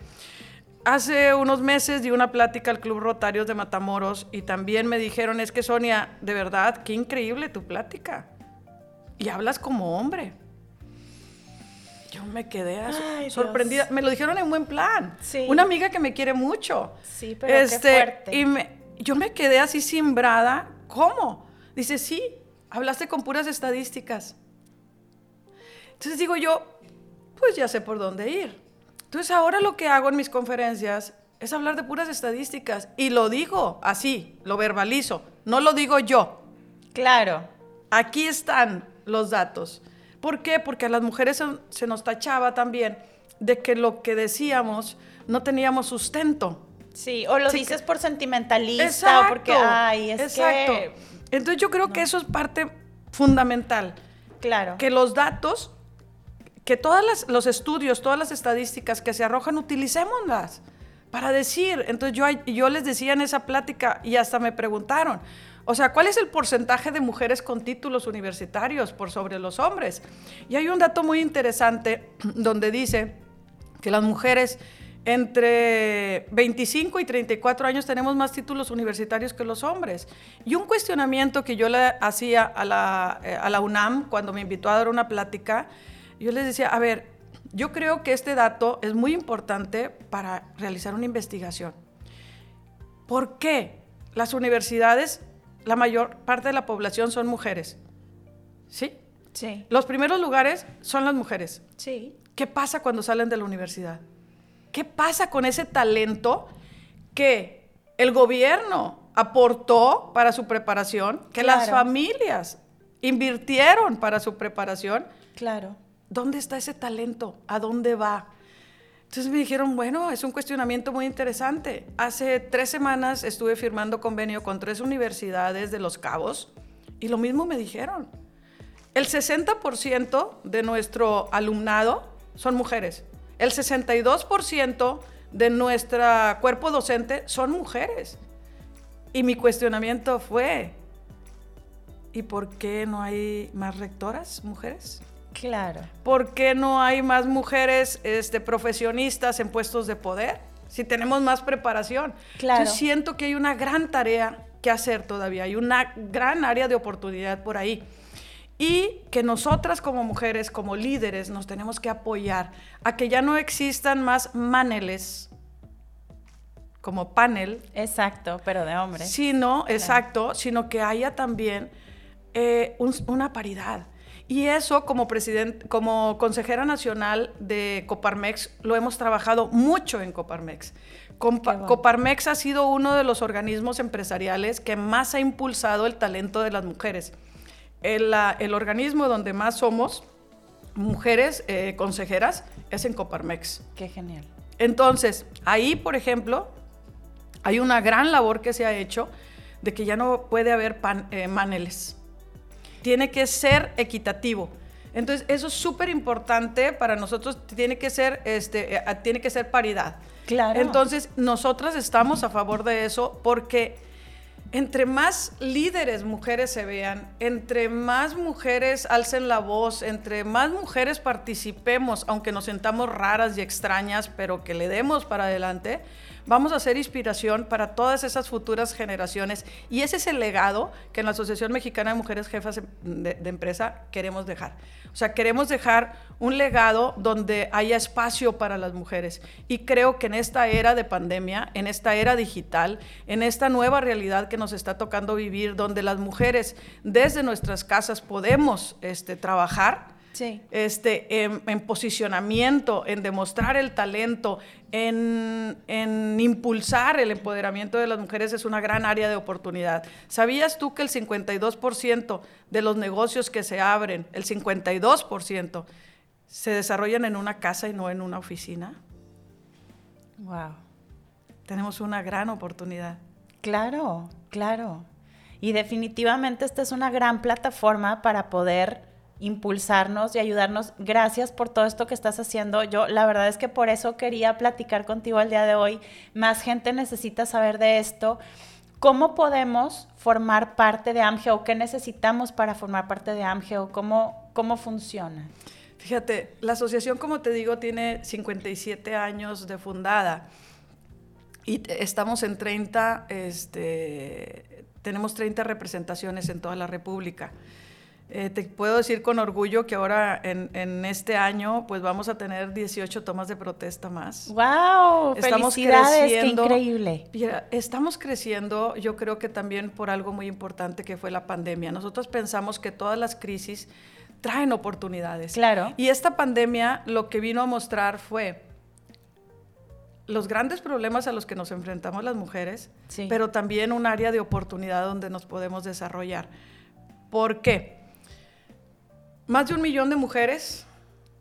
Hace unos meses di una plática al Club Rotarios de Matamoros y también me dijeron, es que Sonia, de verdad, qué increíble tu plática. Y hablas como hombre. Yo me quedé Ay, Dios. sorprendida. Me lo dijeron en buen plan. Sí. Una amiga que me quiere mucho. Sí, pero qué fuerte. Este, Y me- yo me quedé así simbrada. ¿Cómo? Dice, sí, hablaste con puras estadísticas. Entonces digo yo, pues ya sé por dónde ir. Entonces ahora lo que hago en mis conferencias es hablar de puras estadísticas y lo digo así, lo verbalizo, no lo digo yo. Claro. Aquí están los datos. ¿Por qué? Porque a las mujeres se, se nos tachaba también de que lo que decíamos no teníamos sustento. Sí, o lo Sí, dices por sentimentalista o porque, ay, es exacto. que... Entonces yo creo que eso es parte fundamental. Claro. que los datos, que todos los estudios, todas las estadísticas que se arrojan, utilicémoslas para decir. Entonces yo, les decía en esa plática y hasta me preguntaron, o sea, ¿cuál es el porcentaje de mujeres con títulos universitarios por sobre los hombres? Y hay un dato muy interesante donde dice que las mujeres entre 25 y 34 años tenemos más títulos universitarios que los hombres. Y un cuestionamiento que yo le hacía a la, eh, a la UNAM cuando me invitó a dar una plática, yo les decía, a ver, yo creo que este dato es muy importante para realizar una investigación. ¿Por qué las universidades, la mayor parte de la población son mujeres? ¿Sí? Sí, Los primeros lugares son las mujeres. sí. ¿Qué pasa cuando salen de la universidad? ¿Qué pasa con ese talento que el gobierno aportó para su preparación, que las familias invirtieron para su preparación? Claro. ¿Dónde está ese talento? ¿A dónde va? Entonces me dijeron, bueno, es un cuestionamiento muy interesante. Hace tres semanas estuve firmando convenio con tres universidades de Los Cabos y lo mismo me dijeron. El 60% de nuestro alumnado son mujeres. El 62% de nuestro cuerpo docente son mujeres. Y mi cuestionamiento fue, ¿y por qué no hay más rectoras mujeres? Claro. ¿Por qué no hay más mujeres este, profesionistas en puestos de poder? Si tenemos más preparación. Claro. Yo siento que hay una gran tarea que hacer todavía, hay una gran área de oportunidad por ahí. Y que nosotras como mujeres, como líderes, nos tenemos que apoyar a que ya no existan más maneles como panel, Exacto, pero de hombre. sino, exacto, sino que haya también eh, un- una paridad. Y eso como como consejera nacional de Coparmex, lo hemos trabajado mucho en Coparmex. Compa- Qué bueno. Coparmex ha sido uno de los organismos empresariales que más ha impulsado el talento de las mujeres. El, la- el organismo donde más somos mujeres eh, consejeras es en Coparmex. Qué genial. Entonces, ahí, por ejemplo, hay una gran labor que se ha hecho de que ya no puede haber pan- eh, maneles. Tiene que ser equitativo. Entonces, eso es súper importante para nosotros. Tiene que ser, este, eh, tiene que ser paridad. Claro. Entonces, nosotras estamos a favor de eso porque entre más líderes mujeres se vean, entre más mujeres alcen la voz, entre más mujeres participemos, aunque nos sentamos raras y extrañas, pero que le demos para adelante, vamos a ser inspiración para todas esas futuras generaciones. Y ese es el legado que en la Asociación Mexicana de Mujeres Jefas de, de Empresa queremos dejar. O sea, queremos dejar un legado donde haya espacio para las mujeres. Y creo que en esta era de pandemia, en esta era digital, en esta nueva realidad que nos está tocando vivir, donde las mujeres desde nuestras casas podemos este, trabajar, este, en, posicionamiento, en demostrar el talento, en, en, impulsar el empoderamiento de las mujeres es una gran área de oportunidad. ¿Sabías tú que el 52% de los negocios que se abren, el 52%, se desarrollan en una casa y no en una oficina? Wow. Tenemos una gran oportunidad. Claro, claro. Y definitivamente esta es una gran plataforma para poder impulsarnos y ayudarnos. Gracias por todo esto que estás haciendo. Yo la verdad es que por eso quería platicar contigo el día de hoy. Más gente necesita saber de esto. ¿Cómo podemos formar parte de AMGE o qué necesitamos para formar parte de AMGE o cómo, cómo funciona? Fíjate, la asociación, como te digo, tiene 57 años de fundada y estamos en 30, este, tenemos 30 representaciones en toda la República. Eh, te puedo decir con orgullo que ahora en, este año pues vamos a tener 18 tomas de protesta más. ¡Wow! Estamos ¡Felicidades! creciendo. ¡Qué increíble! estamos creciendo, yo creo que también por algo muy importante que fue la pandemia. Nosotros pensamos que todas las crisis traen oportunidades. Claro. Y esta pandemia lo que vino a mostrar fue los grandes problemas a los que nos enfrentamos las mujeres, pero también un área de oportunidad donde nos podemos desarrollar. ¿Por qué? Más de un millón de mujeres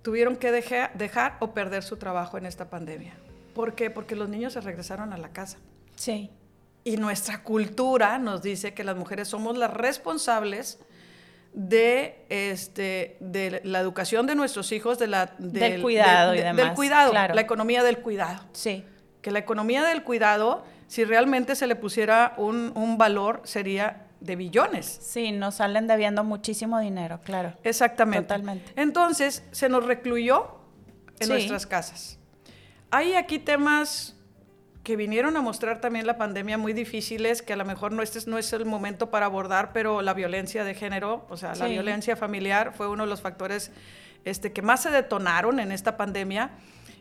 tuvieron que dejar, o perder su trabajo en esta pandemia. ¿Por qué? Porque los niños se regresaron a la casa. Sí. Y nuestra cultura nos dice que las mujeres somos las responsables de, este, de la educación de nuestros hijos, de la, del, cuidado y demás. Del cuidado, la economía del cuidado. Sí. Que la economía del cuidado, si realmente se le pusiera un, un valor, sería de billones. Sí, nos salen debiendo muchísimo dinero, claro. Exactamente. Totalmente. Entonces, se nos recluyó en nuestras casas. Hay aquí temas que vinieron a mostrar también la pandemia muy difíciles, que a lo mejor no, este no es el momento para abordar, pero la violencia de género, o sea, la violencia familiar fue uno de los factores este, que más se detonaron en esta pandemia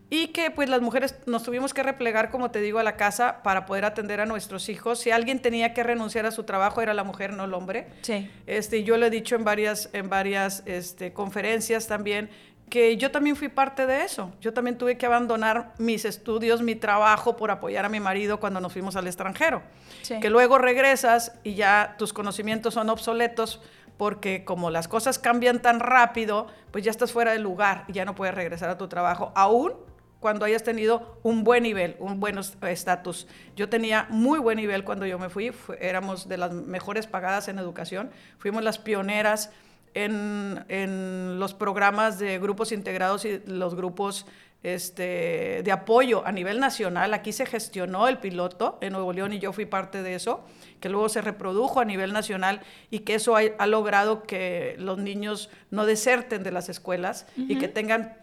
y que pues las mujeres nos tuvimos que replegar, como te digo, a la casa para poder atender a nuestros hijos. Si alguien tenía que renunciar a su trabajo era la mujer, no el hombre. Sí. Este, yo lo he dicho en varias, en varias este, conferencias también, que yo también fui parte de eso. Yo también tuve que abandonar mis estudios, mi trabajo por apoyar a mi marido cuando nos fuimos al extranjero. Sí. Que luego regresas y ya tus conocimientos son obsoletos porque como las cosas cambian tan rápido, pues ya estás fuera del lugar y ya no puedes regresar a tu trabajo, aún cuando hayas tenido un buen nivel, un buen estatus. Yo tenía muy buen nivel cuando yo me fui, éramos de las mejores pagadas en educación, fuimos las pioneras en, en, los programas de grupos integrados y los grupos este, de apoyo a nivel nacional. Aquí se gestionó el piloto en Nuevo León y yo fui parte de eso, que luego se reprodujo a nivel nacional y que eso ha, logrado que los niños no deserten de las escuelas y que tengan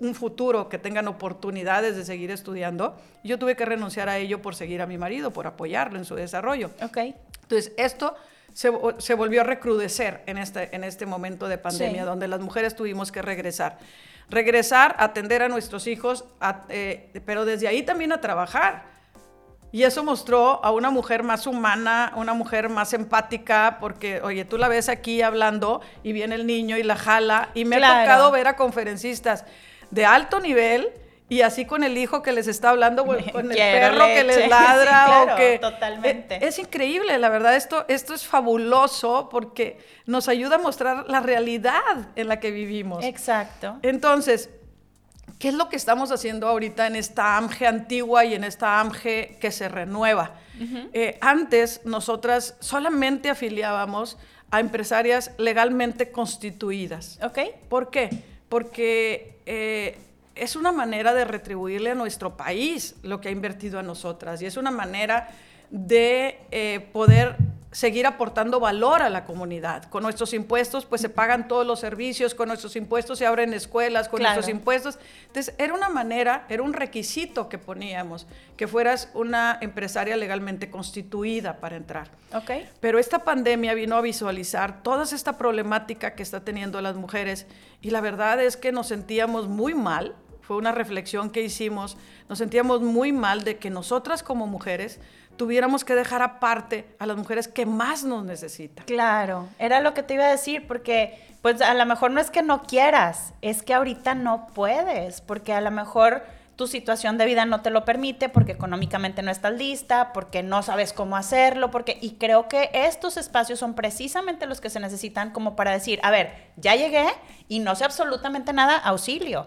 un futuro, que tengan oportunidades de seguir estudiando. Yo tuve que renunciar a ello por seguir a mi marido, por apoyarlo en su desarrollo. Ok. Entonces, esto se, se volvió a recrudecer en este, en este momento de pandemia, donde las mujeres tuvimos que regresar. Regresar, atender a nuestros hijos, eh, pero desde ahí también a trabajar. Y eso mostró a una mujer más humana, una mujer más empática, porque, oye, tú la ves aquí hablando y viene el niño y la jala, y me ha tocado ver a conferencistas de alto nivel y así con el hijo que les está hablando, con el perro que les ladra o que totalmente. Es, increíble, la verdad esto esto es fabuloso porque nos ayuda a mostrar la realidad en la que vivimos. Exacto. Entonces, ¿qué es lo que estamos haciendo ahorita en esta AMGE antigua y en esta AMGE que se renueva? Eh, antes nosotras solamente afiliábamos a empresarias legalmente constituidas. ¿Ok? ¿Por qué? Porque eh, es una manera de retribuirle a nuestro país lo que ha invertido a nosotras y es una manera de eh, poder seguir aportando valor a la comunidad. Con nuestros impuestos, pues se pagan todos los servicios, con nuestros impuestos se abren escuelas, con nuestros impuestos. Entonces, era una manera, era un requisito que poníamos, que fueras una empresaria legalmente constituida para entrar. Ok. Pero esta pandemia vino a visualizar toda esta problemática que está teniendo las mujeres y la verdad es que nos sentíamos muy mal, fue una reflexión que hicimos, nos sentíamos muy mal de que nosotras como mujeres tuviéramos que dejar aparte a las mujeres que más nos necesitan. Claro, era lo que te iba a decir, porque pues a lo mejor no es que no quieras, es que ahorita no puedes, porque a lo mejor tu situación de vida no te lo permite, porque económicamente no estás lista, porque no sabes cómo hacerlo, porque y creo que estos espacios son precisamente los que se necesitan como para decir, a ver, ya llegué y no sé absolutamente nada, auxilio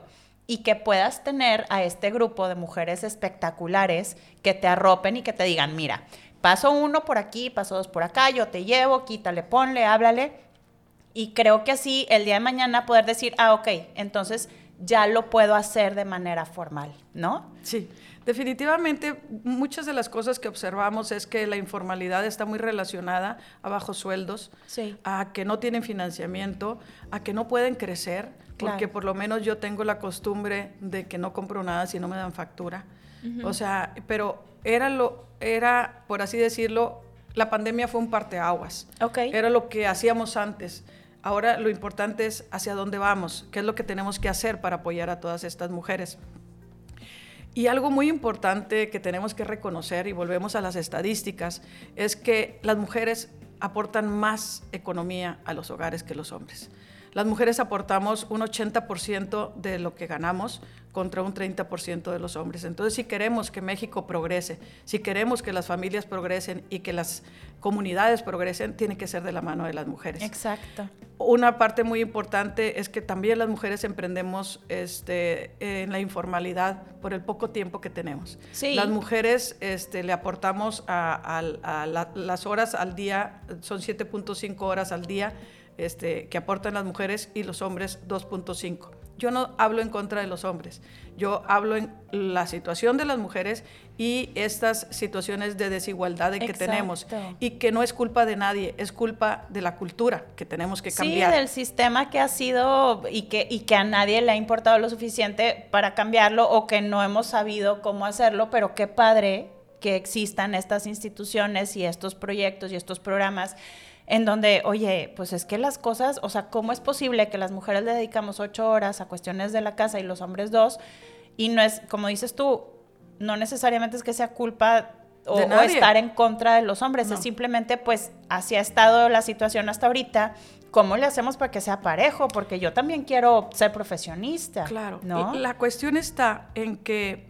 y que puedas tener a este grupo de mujeres espectaculares que te arropen y que te digan, mira, paso uno por aquí, paso dos por acá, yo te llevo, quítale, ponle, háblale. Y creo que así el día de mañana poder decir, ah, ok, entonces ya lo puedo hacer de manera formal, ¿no? Sí. Definitivamente, muchas de las cosas que observamos es que la informalidad está muy relacionada a bajos sueldos, a que no tienen financiamiento, a que no pueden crecer, porque por lo menos yo tengo la costumbre de que no compro nada si no me dan factura. O sea, pero era lo, era, por así decirlo, la pandemia fue un parteaguas. Okay. Era lo que hacíamos antes. Ahora lo importante es hacia dónde vamos, qué es lo que tenemos que hacer para apoyar a todas estas mujeres. Y algo muy importante que tenemos que reconocer, y volvemos a las estadísticas, es que las mujeres aportan más economía a los hogares que los hombres. Las mujeres aportamos un 80% de lo que ganamos contra un 30% de los hombres. Entonces, si queremos que México progrese, si queremos que las familias progresen y que las comunidades progresen, tiene que ser de la mano de las mujeres. Exacto. Una parte muy importante es que también las mujeres emprendemos este, en la informalidad por el poco tiempo que tenemos. Sí. Las mujeres este, le aportamos a, las horas al día, son 7.5 horas al día este, que aportan las mujeres y los hombres 2.5. Yo no hablo en contra de los hombres, yo hablo en la situación de las mujeres y estas situaciones de desigualdad que tenemos y que no es culpa de nadie, es culpa de la cultura que tenemos que cambiar. Sí, del sistema que ha sido y que, y que a nadie le ha importado lo suficiente para cambiarlo o que no hemos sabido cómo hacerlo, pero qué padre que existan estas instituciones y estos proyectos y estos programas en donde, oye, pues es que las cosas, o sea, ¿cómo es posible que las mujeres le dedicamos ocho horas a cuestiones de la casa y los hombres dos? Y no es, como dices tú, no necesariamente es que sea culpa o, estar en contra de los hombres, es simplemente, pues, así ha estado la situación hasta ahorita. ¿Cómo le hacemos para que sea parejo? Porque yo también quiero ser profesionista. Claro. ¿no? la cuestión está en que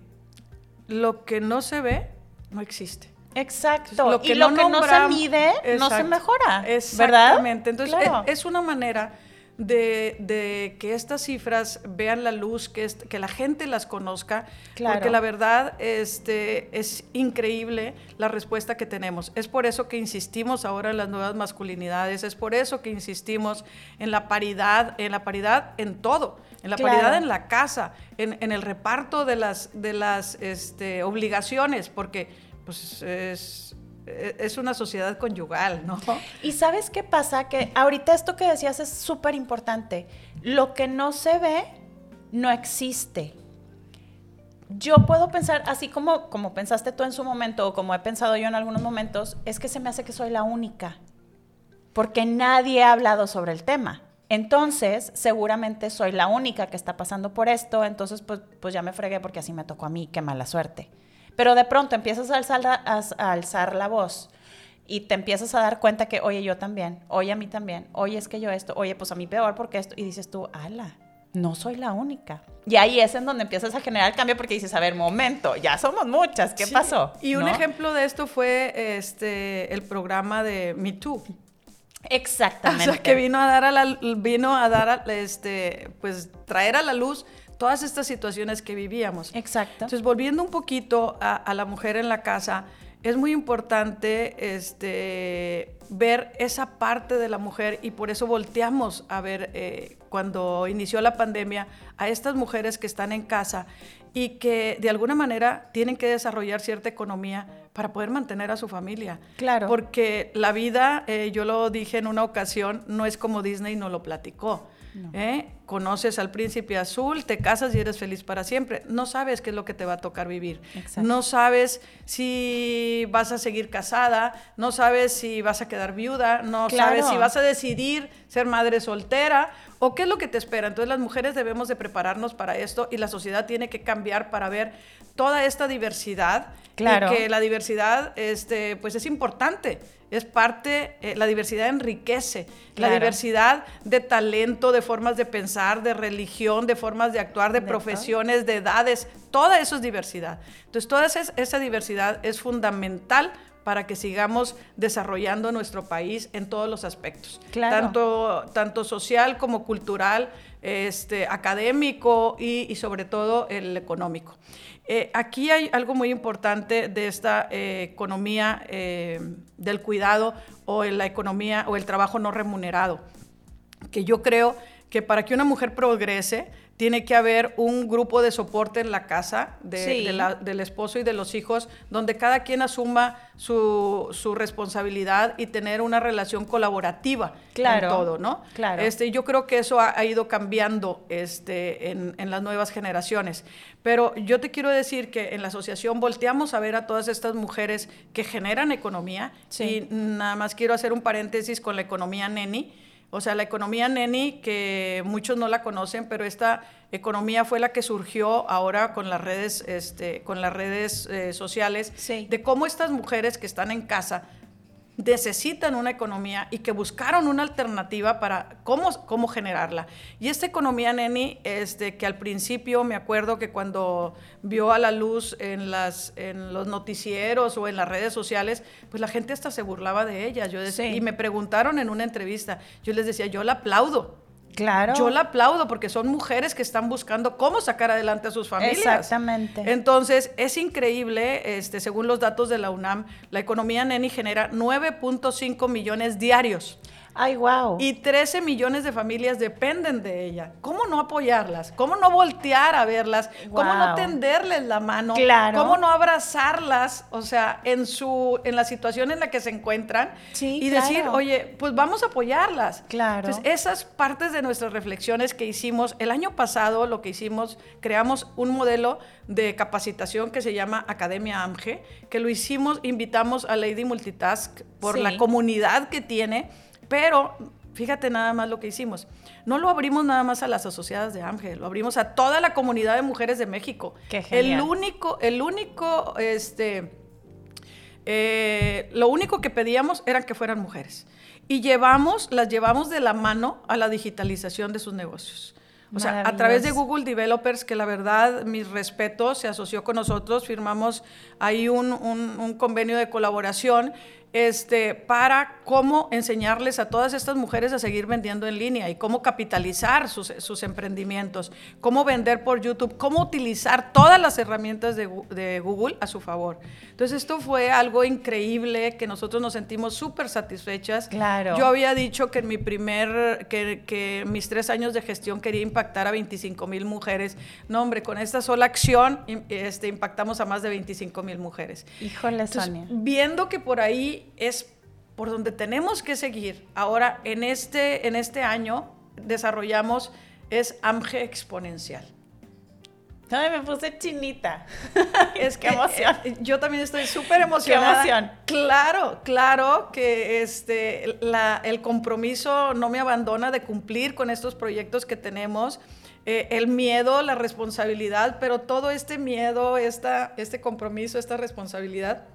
lo que no se ve no existe. Exacto. Lo que y lo que no se mide no se mejora. Exactamente. Entonces, es, una manera de, que estas cifras vean la luz, que, que la gente las conozca, porque la verdad este, es increíble la respuesta que tenemos. Es por eso que insistimos ahora en las nuevas masculinidades, es por eso que insistimos en la paridad, en la paridad en todo, en la paridad en la casa, en, el reparto de las, de las este, obligaciones, porque pues es, es una sociedad conyugal, ¿no? Y sabes qué pasa? Que ahorita esto que decías es súper importante. Lo que no se ve, no existe. Yo puedo pensar, así como, como pensaste tú en su momento, o como he pensado yo en algunos momentos, es que se me hace que soy la única, porque nadie ha hablado sobre el tema. Entonces, seguramente soy la única que está pasando por esto, entonces pues, pues ya me fregué porque así me tocó a mí, qué mala suerte. Pero de pronto empiezas a alzar, la, a, alzar la voz y te empiezas a dar cuenta que, oye, yo también, oye, a mí también, oye, es que yo esto, oye, pues a mí peor porque esto, y dices tú, ala, no soy la única. Y ahí es en donde empiezas a generar el cambio porque dices, a ver, momento, ya somos muchas, ¿qué pasó? Y un ejemplo de esto fue este, el programa de Me Too. Exactamente. O sea, que vino a dar a la, vino a dar este, pues traer a la luz todas estas situaciones que vivíamos. Exacto. Entonces, volviendo un poquito a, la mujer en la casa, es muy importante este, ver esa parte de la mujer y por eso volteamos a ver eh, cuando inició la pandemia a estas mujeres que están en casa y que de alguna manera tienen que desarrollar cierta economía para poder mantener a su familia. Claro. Porque la vida, eh, yo lo dije en una ocasión, no es como Disney no lo platicó. ¿Eh? Conoces al príncipe azul, te casas y eres feliz para siempre. No sabes qué es lo que te va a tocar vivir. No sabes si vas a seguir casada, no sabes si vas a quedar viuda, no sabes si vas a decidir ser madre soltera o qué es lo que te espera. Entonces las mujeres debemos de prepararnos para esto y la sociedad tiene que cambiar para ver toda esta diversidad claro. y que la diversidad este, pues es importante es parte, eh, la diversidad enriquece, la diversidad de talento, de formas de pensar, de religión, de formas de actuar, de, profesiones, de edades, toda eso es diversidad. Entonces, toda esa, diversidad es fundamental para que sigamos desarrollando nuestro país en todos los aspectos, tanto, tanto social como cultural, este, académico y, sobre todo el económico. Eh, aquí hay algo muy importante de esta eh, economía eh, del cuidado o la economía o el trabajo no remunerado, que yo creo que para que una mujer progrese, tiene que haber un grupo de soporte en la casa del esposo y de los hijos, donde cada quien asuma su, responsabilidad y tener una relación colaborativa claro, en todo, ¿no? Claro. Este, yo creo que eso ha, ido cambiando este, en, las nuevas generaciones. Pero yo te quiero decir que en la asociación volteamos a ver a todas estas mujeres que generan economía. Y nada más quiero hacer un paréntesis con la economía neni o sea, la economía neni, que muchos no la conocen, pero esta economía fue la que surgió ahora con las redes, este, con las redes eh, sociales, de cómo estas mujeres que están en casa necesitan una economía y que buscaron una alternativa para cómo, cómo generarla. Y esta economía, Neni, este, que al principio me acuerdo que cuando vio a la luz en, las, en los noticieros o en las redes sociales, pues la gente hasta se burlaba de ella. Yo Y me preguntaron en una entrevista, yo les decía, yo la aplaudo Claro. Yo la aplaudo porque son mujeres que están buscando cómo sacar adelante a sus familias. Exactamente. Entonces, es increíble, este, según los datos de la UNAM, la economía Neni genera 9.5 millones diarios. Ay, wow. Y 13 millones de familias dependen de ella. ¿Cómo no apoyarlas? ¿Cómo no voltear a verlas? ¿Cómo no tenderles la mano? Claro. ¿Cómo no abrazarlas? O sea, en su en la situación en la que se encuentran sí, y decir, "Oye, pues vamos a apoyarlas." Claro. Entonces, esas partes de nuestras reflexiones que hicimos el año pasado, lo que hicimos, creamos un modelo de capacitación que se llama Academia AMGE, que lo hicimos, invitamos a Lady Multitask por la comunidad que tiene pero fíjate nada más lo que hicimos. No lo abrimos nada más a las asociadas de Ángel, lo abrimos a toda la comunidad de mujeres de México. Qué El único, el único, este, eh, lo único que pedíamos era que fueran mujeres. Y llevamos, las llevamos de la mano a la digitalización de sus negocios. O sea, a través de Google Developers, que la verdad, mis respetos, se asoció con nosotros, firmamos ahí un, un convenio de colaboración este, para cómo enseñarles a todas estas mujeres a seguir vendiendo en línea y cómo capitalizar sus, sus emprendimientos, cómo vender por YouTube, cómo utilizar todas las herramientas de, de, Google a su favor. Entonces esto fue algo increíble que nosotros nos sentimos súper satisfechas. Claro. Yo había dicho que en mi primer, que, que mis tres años de gestión quería impactar a 25 mil mujeres. No, hombre, con esta sola acción este, impactamos a más de 25 mil mujeres. Híjole, Sonia. Viendo que por ahí es por donde tenemos que seguir. Ahora, en este, en este año desarrollamos es AMGE exponencial. Ay, me puse chinita. es que emoción. Eh, yo también estoy súper emocionada. Qué emoción. Claro, claro que este, el compromiso no me abandona de cumplir con estos proyectos que tenemos. Eh, el miedo, la responsabilidad, pero todo este miedo, esta, este compromiso, esta responsabilidad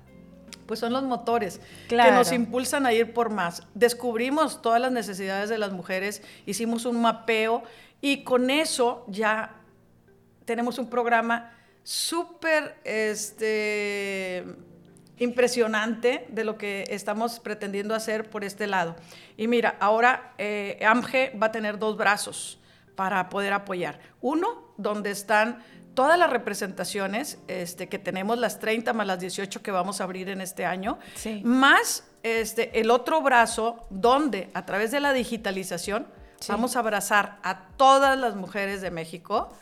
pues son los motores que nos impulsan a ir por más. Descubrimos todas las necesidades de las mujeres, hicimos un mapeo y con eso ya tenemos un programa súper este, impresionante de lo que estamos pretendiendo hacer por este lado. Y mira, ahora eh, AMGE va a tener dos brazos para poder apoyar. Uno, donde están todas las representaciones este, que tenemos, las 30 más las 18 que vamos a abrir en este año, más este, el otro brazo donde a través de la digitalización vamos a abrazar a todas las mujeres de México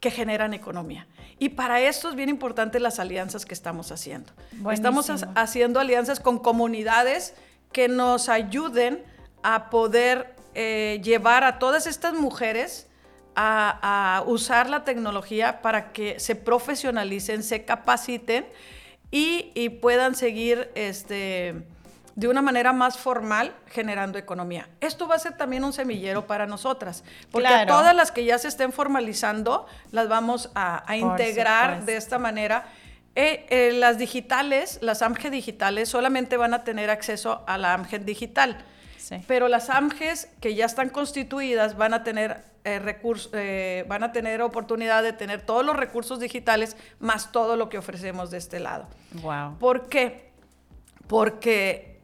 que generan economía. Y para esto es bien importante las alianzas que estamos haciendo. Estamos haciendo alianzas con comunidades que nos ayuden a poder eh, llevar a todas estas mujeres a, usar la tecnología para que se profesionalicen, se capaciten y, y puedan seguir este, de una manera más formal generando economía. Esto va a ser también un semillero para nosotras, porque todas las que ya se estén formalizando las vamos a, integrar de esta manera. Eh, eh, las digitales, las AMGE digitales, solamente van a tener acceso a la AMGE digital. Pero las AMGES que ya están constituidas van a tener eh, recursos, van a tener oportunidad de tener todos los recursos digitales más todo lo que ofrecemos de este lado. Wow. ¿Por qué? Porque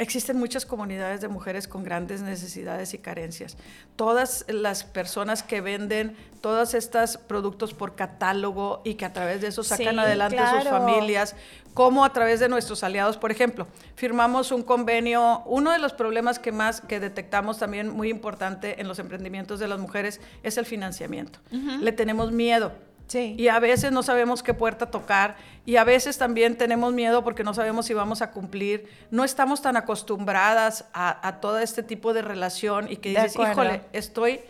Existen muchas comunidades de mujeres con grandes necesidades y carencias. Todas las personas que venden todos estos productos por catálogo y que a través de eso sacan adelante sus familias, como a través de nuestros aliados, por ejemplo, firmamos un convenio. Uno de los problemas que más que detectamos también muy importante en los emprendimientos de las mujeres es el financiamiento. Le tenemos miedo y a veces no sabemos qué puerta tocar y a veces también tenemos miedo porque no sabemos si vamos a cumplir. No estamos tan acostumbradas a, todo este tipo de relación y que dices, híjole, estoy...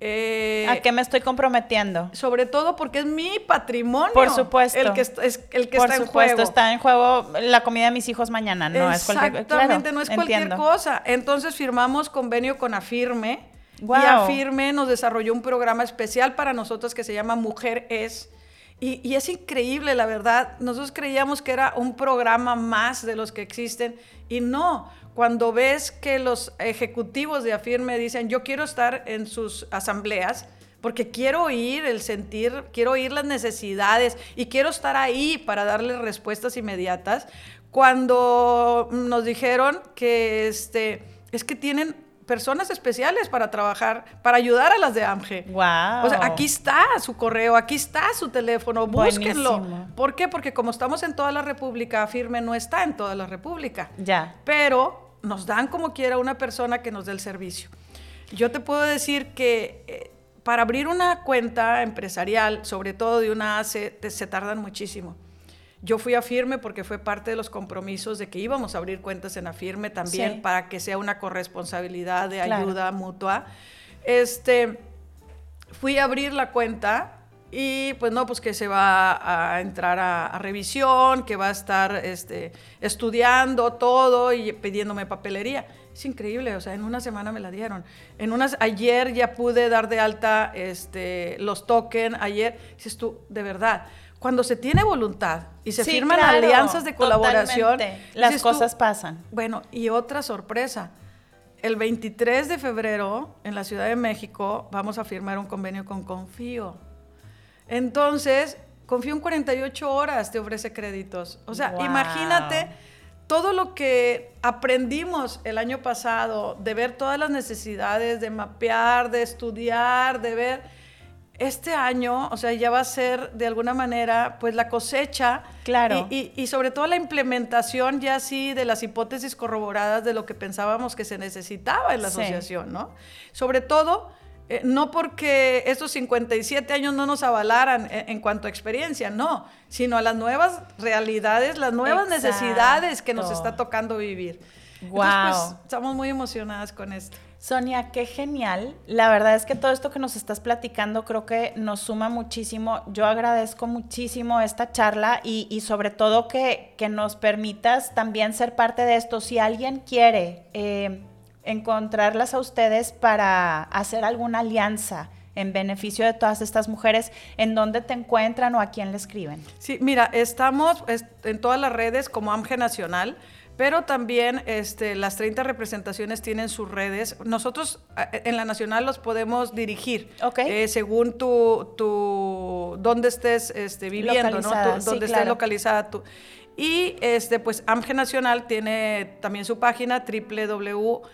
Eh, ¿A qué me estoy comprometiendo? Sobre todo porque es mi patrimonio. Por supuesto. El que, es, el que está en juego. está en juego la comida de mis hijos mañana, no es cualquier Exactamente, no es cualquier cosa. Entonces firmamos convenio con Afirme y Afirme nos desarrolló un programa especial para nosotros que se llama Mujer Es. Y, es increíble, la verdad. Nosotros creíamos que era un programa más de los que existen y no. Cuando ves que los ejecutivos de Afirme dicen, yo quiero estar en sus asambleas, porque quiero oír el sentir, quiero oír las necesidades y quiero estar ahí para darles respuestas inmediatas. Cuando nos dijeron que este, es que tienen personas especiales para trabajar, para ayudar a las de AMGE. Wow. O sea, aquí está su correo, aquí está su teléfono, búsquenlo. ¿Por qué? Porque como estamos en toda la República, Firme no está en toda la República. Ya. Pero nos dan como quiera una persona que nos dé el servicio. Yo te puedo decir que eh, para abrir una cuenta empresarial, sobre todo de una ACE, se tardan muchísimo. Yo fui a Firme porque fue parte de los compromisos de que íbamos a abrir cuentas en Afirme también para que sea una corresponsabilidad de ayuda mutua. Este, fui a abrir la cuenta y pues no, pues que se va a entrar a, revisión, que va a estar este, estudiando todo y pidiéndome papelería. Es increíble, o sea, en una semana me la dieron. En unas, ayer ya pude dar de alta este, los tokens, ayer, dices tú, de verdad cuando se tiene voluntad y se firman alianzas de colaboración, las cosas pasan. Bueno, y otra sorpresa. El 23 de febrero en la Ciudad de México vamos a firmar un convenio con Confío. Entonces, Confío en 48 horas te ofrece créditos. O sea, imagínate todo lo que aprendimos el año pasado, de ver todas las necesidades, de mapear, de estudiar, de ver este año, o sea, ya va a ser de alguna manera, pues la cosecha. Claro. Y, sobre todo la implementación ya sí de las hipótesis corroboradas de lo que pensábamos que se necesitaba en la asociación, ¿no? Sobre todo, eh, no porque estos 57 años no nos avalaran en, cuanto a experiencia, no, sino a las nuevas realidades, las nuevas necesidades que nos está tocando vivir. Wow. Entonces, pues, estamos muy emocionadas con esto. Sonia, qué genial. La verdad es que todo esto que nos estás platicando creo que nos suma muchísimo. Yo agradezco muchísimo esta charla y, sobre todo que, nos permitas también ser parte de esto. Si alguien quiere eh, encontrarlas a ustedes para hacer alguna alianza en beneficio de todas estas mujeres, ¿en dónde te encuentran o a quién le escriben? Sí, mira, estamos en todas las redes como AMGE Nacional. Pero también este, las 30 representaciones tienen sus redes. Nosotros en la nacional los podemos dirigir eh, según tu, tu, dónde estés este, viviendo, ¿no? dónde estés localizada tú. Y este, pues AMGE Nacional tiene también su página www.ammje.mx.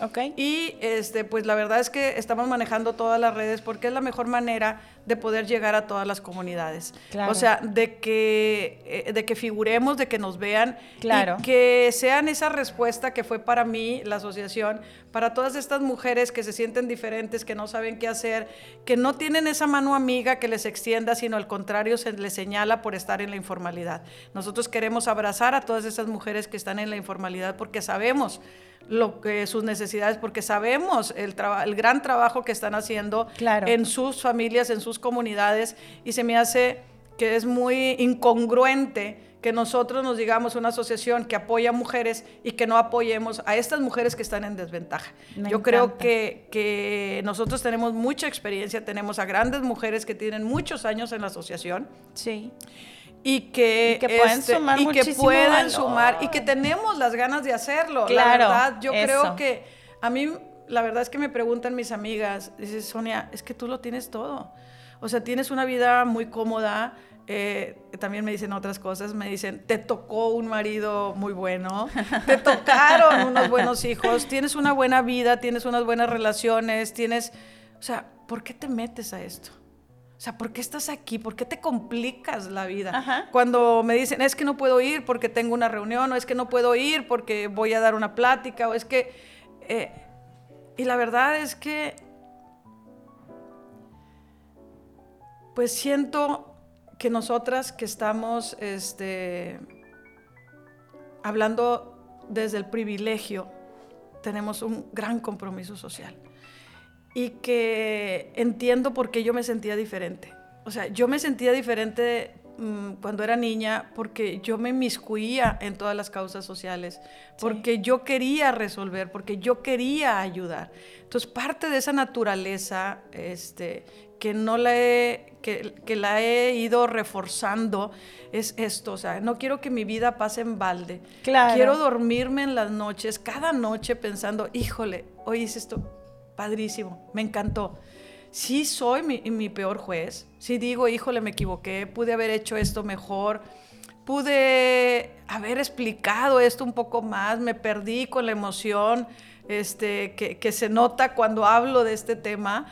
Okay. Y este, pues la verdad es que estamos manejando todas las redes porque es la mejor manera de poder llegar a todas las comunidades. Claro. O sea, de que, eh, de que figuremos, de que nos vean Claro. y que sean esa respuesta que fue para mí la asociación, para todas estas mujeres que se sienten diferentes, que no saben qué hacer, que no tienen esa mano amiga que les extienda, sino al contrario se les señala por estar en la informalidad. Nosotros queremos abrazar a todas esas mujeres que están en la informalidad porque sabemos lo que sus necesidades, porque sabemos el, el gran trabajo que están haciendo Claro. en sus familias, en sus comunidades, y se me hace que es muy incongruente que nosotros nos digamos una asociación que apoya a mujeres y que no apoyemos a estas mujeres que están en desventaja. Me Yo creo encanta. que, que nosotros tenemos mucha experiencia, tenemos a grandes mujeres que tienen muchos años en la asociación Sí. Y que, Y que pueden sumar y que muchísimo pueden valor. sumar y que tenemos las ganas de hacerlo. Claro, la verdad, yo eso. creo que a mí la verdad es que me preguntan mis amigas, dice Sonia, es que tú lo tienes todo. O sea, tienes una vida muy cómoda. eh, también me dicen otras cosas, me dicen, te tocó un marido muy bueno, te tocaron unos buenos hijos, tienes una buena vida, tienes unas buenas relaciones, tienes, o sea, ¿por qué te metes a esto? O sea, ¿por qué estás aquí? ¿Por qué te complicas la vida? Ajá. Cuando me dicen, es que no puedo ir porque tengo una reunión, o es que no puedo ir porque voy a dar una plática, o es que... eh, y la verdad es que... Pues siento que nosotras que estamos este, hablando desde el privilegio, tenemos un gran compromiso social y que entiendo por qué yo me sentía diferente. O sea, yo me sentía diferente mm, cuando era niña porque yo me inmiscuía en todas las causas sociales, porque yo quería resolver, porque yo quería ayudar. Entonces, parte de esa naturaleza este, que no la he, que, que la he ido reforzando es esto. O sea, no quiero que mi vida pase en balde. Claro. Quiero dormirme en las noches, cada noche pensando, híjole, hoy hice esto padrísimo, me encantó. Sí soy mi, mi peor juez, sí digo, híjole, me equivoqué, pude haber hecho esto mejor, pude haber explicado esto un poco más, me perdí con la emoción este, que, se nota cuando hablo de este tema.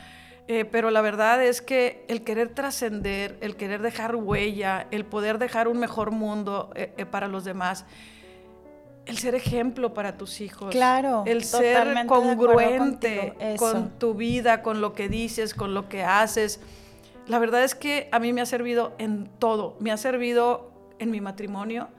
Eh, pero la verdad es que el querer trascender, el querer dejar huella, el poder dejar un mejor mundo eh, eh, para los demás, el ser ejemplo para tus hijos. Claro, El ser congruente con tu vida, con lo que dices, con lo que haces. La verdad es que a mí me ha servido en todo. Me ha servido en mi matrimonio.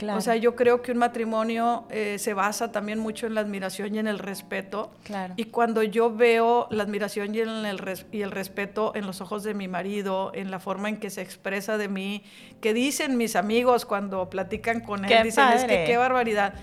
Claro. O sea, yo creo que un matrimonio eh, se basa también mucho en la admiración y en el respeto. Claro. Y cuando yo veo la admiración y, en el, res- y el respeto en los ojos de mi marido, en la forma en que se expresa de mí, que dicen mis amigos cuando platican con él, Qué dicen, es que qué barbaridad.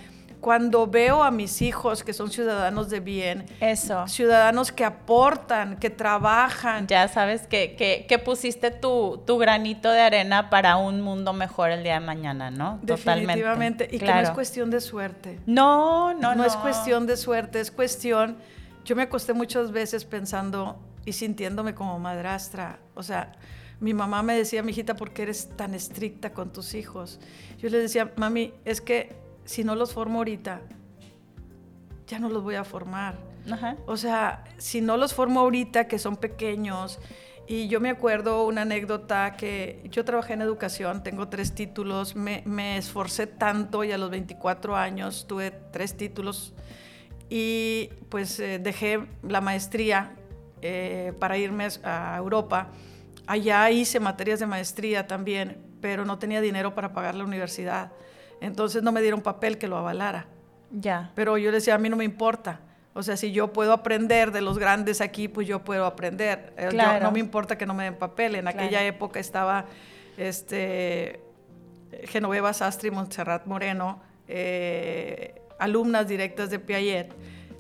Cuando veo a mis hijos que son ciudadanos de bien, Eso. ciudadanos que aportan, que trabajan, Ya sabes que, que, que pusiste tu, tu granito de arena para un mundo mejor el día de mañana, ¿no? definitivamente, y que no es cuestión de suerte. No, no, no. no, es cuestión de suerte, es cuestión. Yo me acosté muchas veces pensando y sintiéndome como madrastra. O sea, mi mamá me decía, mijita, ¿por qué eres tan estricta con tus hijos? Yo le decía, mami, es que si no los formo ahorita, ya no los voy a formar. Ajá. O sea, si no los formo ahorita, que son pequeños, y yo me acuerdo una anécdota que yo trabajé en educación, tengo tres títulos, me, me esforcé tanto y a los 24 años tuve tres títulos y pues eh, dejé la maestría eh, para irme a Europa. Allá hice materias de maestría también, pero no tenía dinero para pagar la universidad. Entonces no me dieron papel que lo avalara. Ya. Pero yo le decía, a mí no me importa. O sea, si yo puedo aprender de los grandes aquí, pues yo puedo aprender. Eh, yo- Claro. no me importa que no me den papel. En Claro. aquella época estaba este, Genoveva Sastri y Montserrat Moreno, eh, alumnas directas de Piaget.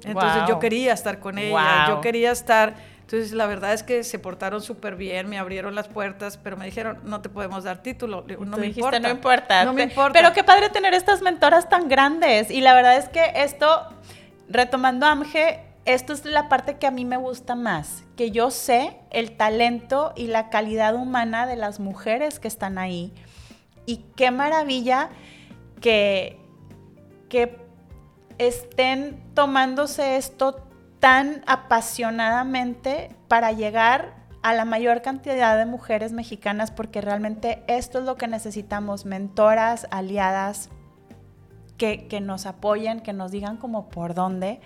Entonces Wow. yo quería estar con ellas, Wow. yo quería estar. Entonces la verdad es que se portaron súper bien, me abrieron las puertas, pero me dijeron, no te podemos dar título. No me dijiste, importa. no importa. No me importa. Pero qué padre tener estas mentoras tan grandes. Y la verdad es que esto, retomando Amge, esto es la parte que a mí me gusta más, que yo sé el talento y la calidad humana de las mujeres que están ahí. Y qué maravilla que, que estén tomándose esto tan apasionadamente para llegar a la mayor cantidad de mujeres mexicanas porque realmente esto es lo que necesitamos, mentoras, aliadas, que, que nos apoyen, que nos digan como por dónde.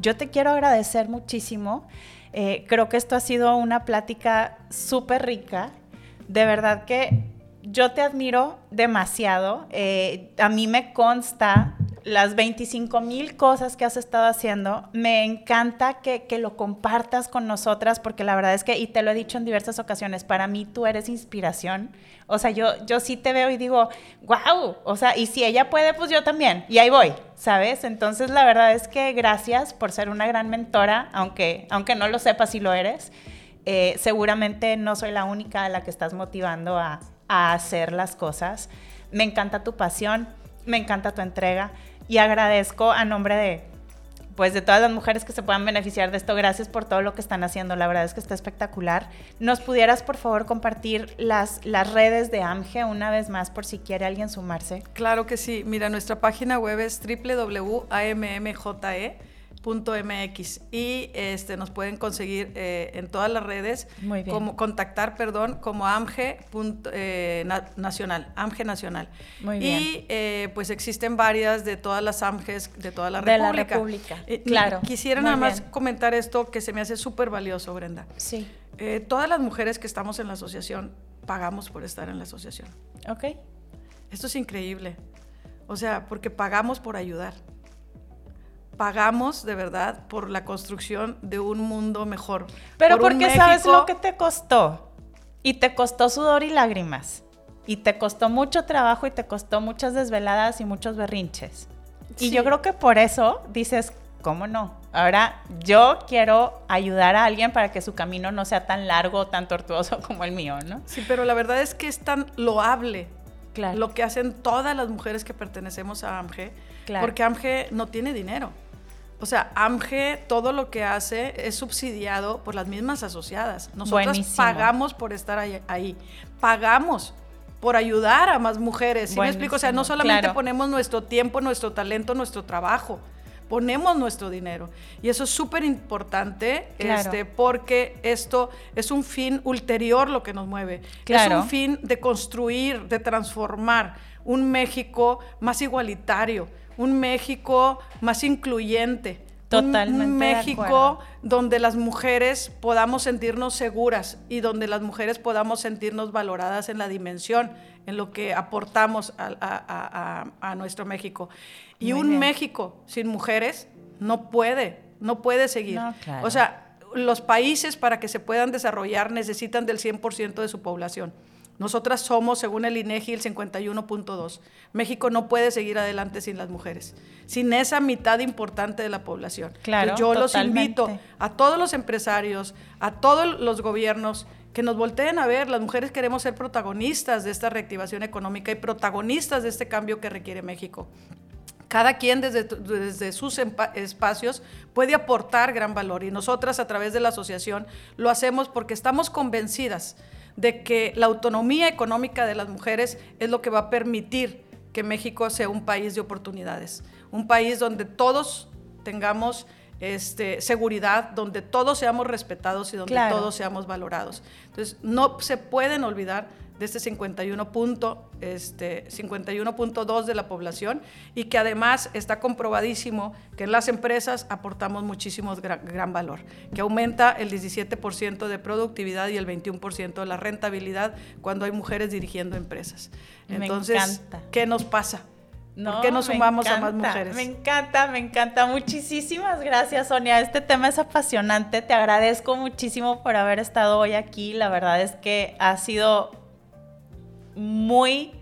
Yo te quiero agradecer muchísimo. Eh, creo que esto ha sido una plática súper rica. De verdad que yo te admiro demasiado. Eh, a mí me consta las 25 mil cosas que has estado haciendo. Me encanta que, que, lo compartas con nosotras porque la verdad es que, y te lo he dicho en diversas ocasiones, para mí tú eres inspiración. O sea, yo, yo sí te veo y digo, wow, o sea, y si ella puede, pues yo también. Y ahí voy, ¿sabes? Entonces la verdad es que gracias por ser una gran mentora, aunque, aunque no lo sepas si lo eres. Eh, seguramente no soy la única a la que estás motivando a, a hacer las cosas. Me encanta tu pasión, me encanta tu entrega y agradezco a nombre de pues de todas las mujeres que se puedan beneficiar de esto, gracias por todo lo que están haciendo, la verdad es que está espectacular. ¿Nos pudieras por favor compartir las, las redes de AMGE una vez más por si quiere alguien sumarse? Claro que sí, mira, nuestra página web es www.ammje .mx y este, nos pueden conseguir eh, en todas las redes, Muy bien. como contactar, perdón, como AMGE eh, na, nacional, AMGE nacional. Muy bien. Y eh, pues existen varias de todas las AMGEs de toda la De la República. Eh, claro. Quisiera nada más comentar esto que se me hace súper valioso, Brenda. Sí, Eh, todas las mujeres que estamos en la asociación pagamos por estar en la asociación. ok. Esto es increíble. O sea, porque pagamos por ayudar. Pagamos de verdad por la construcción de un mundo mejor. Pero por porque sabes México- lo que te costó. Y te costó sudor y lágrimas. Y te costó mucho trabajo y te costó muchas desveladas y muchos berrinches. Y Sí. yo creo que por eso dices, ¿cómo no? Ahora yo quiero ayudar a alguien para que su camino no sea tan largo o tan tortuoso como el mío, ¿no? Sí, pero la verdad es que es tan loable Claro. lo que hacen todas las mujeres que pertenecemos a AMGE, Claro. porque AMGE no tiene dinero. O sea, AMGE todo lo que hace es subsidiado por las mismas asociadas. Nosotros Buenísimo. pagamos por estar ahí. Pagamos por ayudar a más mujeres. ¿Sí me explico? O sea, no solamente claro. ponemos nuestro tiempo, nuestro talento, nuestro trabajo. Ponemos nuestro dinero. Y eso es súper importante Claro. este, porque esto es un fin ulterior lo que nos mueve. Claro. Es un fin de construir, de transformar un México más igualitario, un México más incluyente. un- Totalmente Un, México donde las mujeres podamos sentirnos seguras y donde las mujeres podamos sentirnos valoradas en la dimensión, en lo que aportamos a, a- a- a nuestro México. Y Muy un bien. México sin mujeres no puede, no puede seguir. No, claro. O sea, los países para que se puedan desarrollar necesitan del 100% de su población. Nosotras somos, según el INEGI, el 51.2. México no puede seguir adelante sin las mujeres, sin esa mitad importante de la población. Claro, Entonces, yo los invito a todos los empresarios, a todos los gobiernos, que nos volteen a ver. Las mujeres queremos ser protagonistas de esta reactivación económica y protagonistas de este cambio que requiere México cada quien desde, sus espacios puede aportar gran valor y nosotras a través de la asociación lo hacemos porque estamos convencidas de que la autonomía económica de las mujeres es lo que va a permitir que México sea un país de oportunidades, un país donde todos tengamos este, seguridad, donde todos seamos respetados y donde Claro. todos seamos valorados. Entonces, no se pueden olvidar de este 51 punto, este, 51.2 de la población y que además está comprobadísimo que en las empresas aportamos muchísimo gran, gran valor, que aumenta el 17% de productividad y el 21% de la rentabilidad cuando hay mujeres dirigiendo empresas. Me Entonces, encanta. ¿qué nos pasa? No, ¿Por qué nos me sumamos a más encanta, mujeres? Me encanta, me encanta. Muchísimas gracias, Sonia. Este tema es apasionante. Te agradezco muchísimo por haber estado hoy aquí. La verdad es que ha sido muy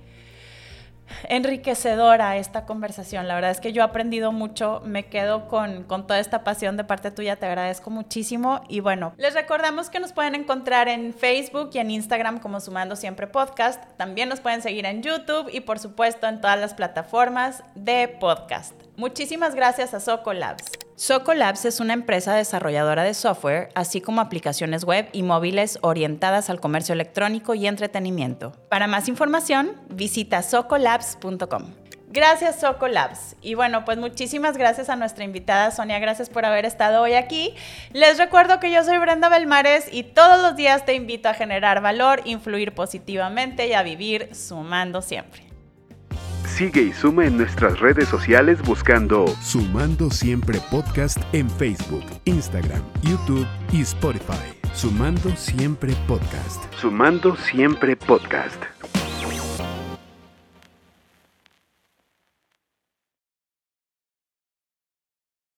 enriquecedora esta conversación. La verdad es que yo he aprendido mucho, me quedo con, con toda esta pasión de parte tuya, te agradezco muchísimo. Y bueno, les recordamos que nos pueden encontrar en Facebook y en Instagram como Sumando Siempre Podcast. También nos pueden seguir en YouTube y por supuesto en todas las plataformas de podcast. Muchísimas gracias a Soco Labs. Soco Labs es una empresa desarrolladora de software, así como aplicaciones web y móviles orientadas al comercio electrónico y entretenimiento. Para más información, visita socolabs.com. Gracias Soco Labs. Y bueno, pues muchísimas gracias a nuestra invitada Sonia, gracias por haber estado hoy aquí. Les recuerdo que yo soy Brenda Belmares y todos los días te invito a generar valor, influir positivamente y a vivir sumando siempre. Sigue y suma en nuestras redes sociales buscando Sumando Siempre Podcast en Facebook, Instagram, YouTube y Spotify. Sumando Siempre Podcast. Sumando Siempre Podcast.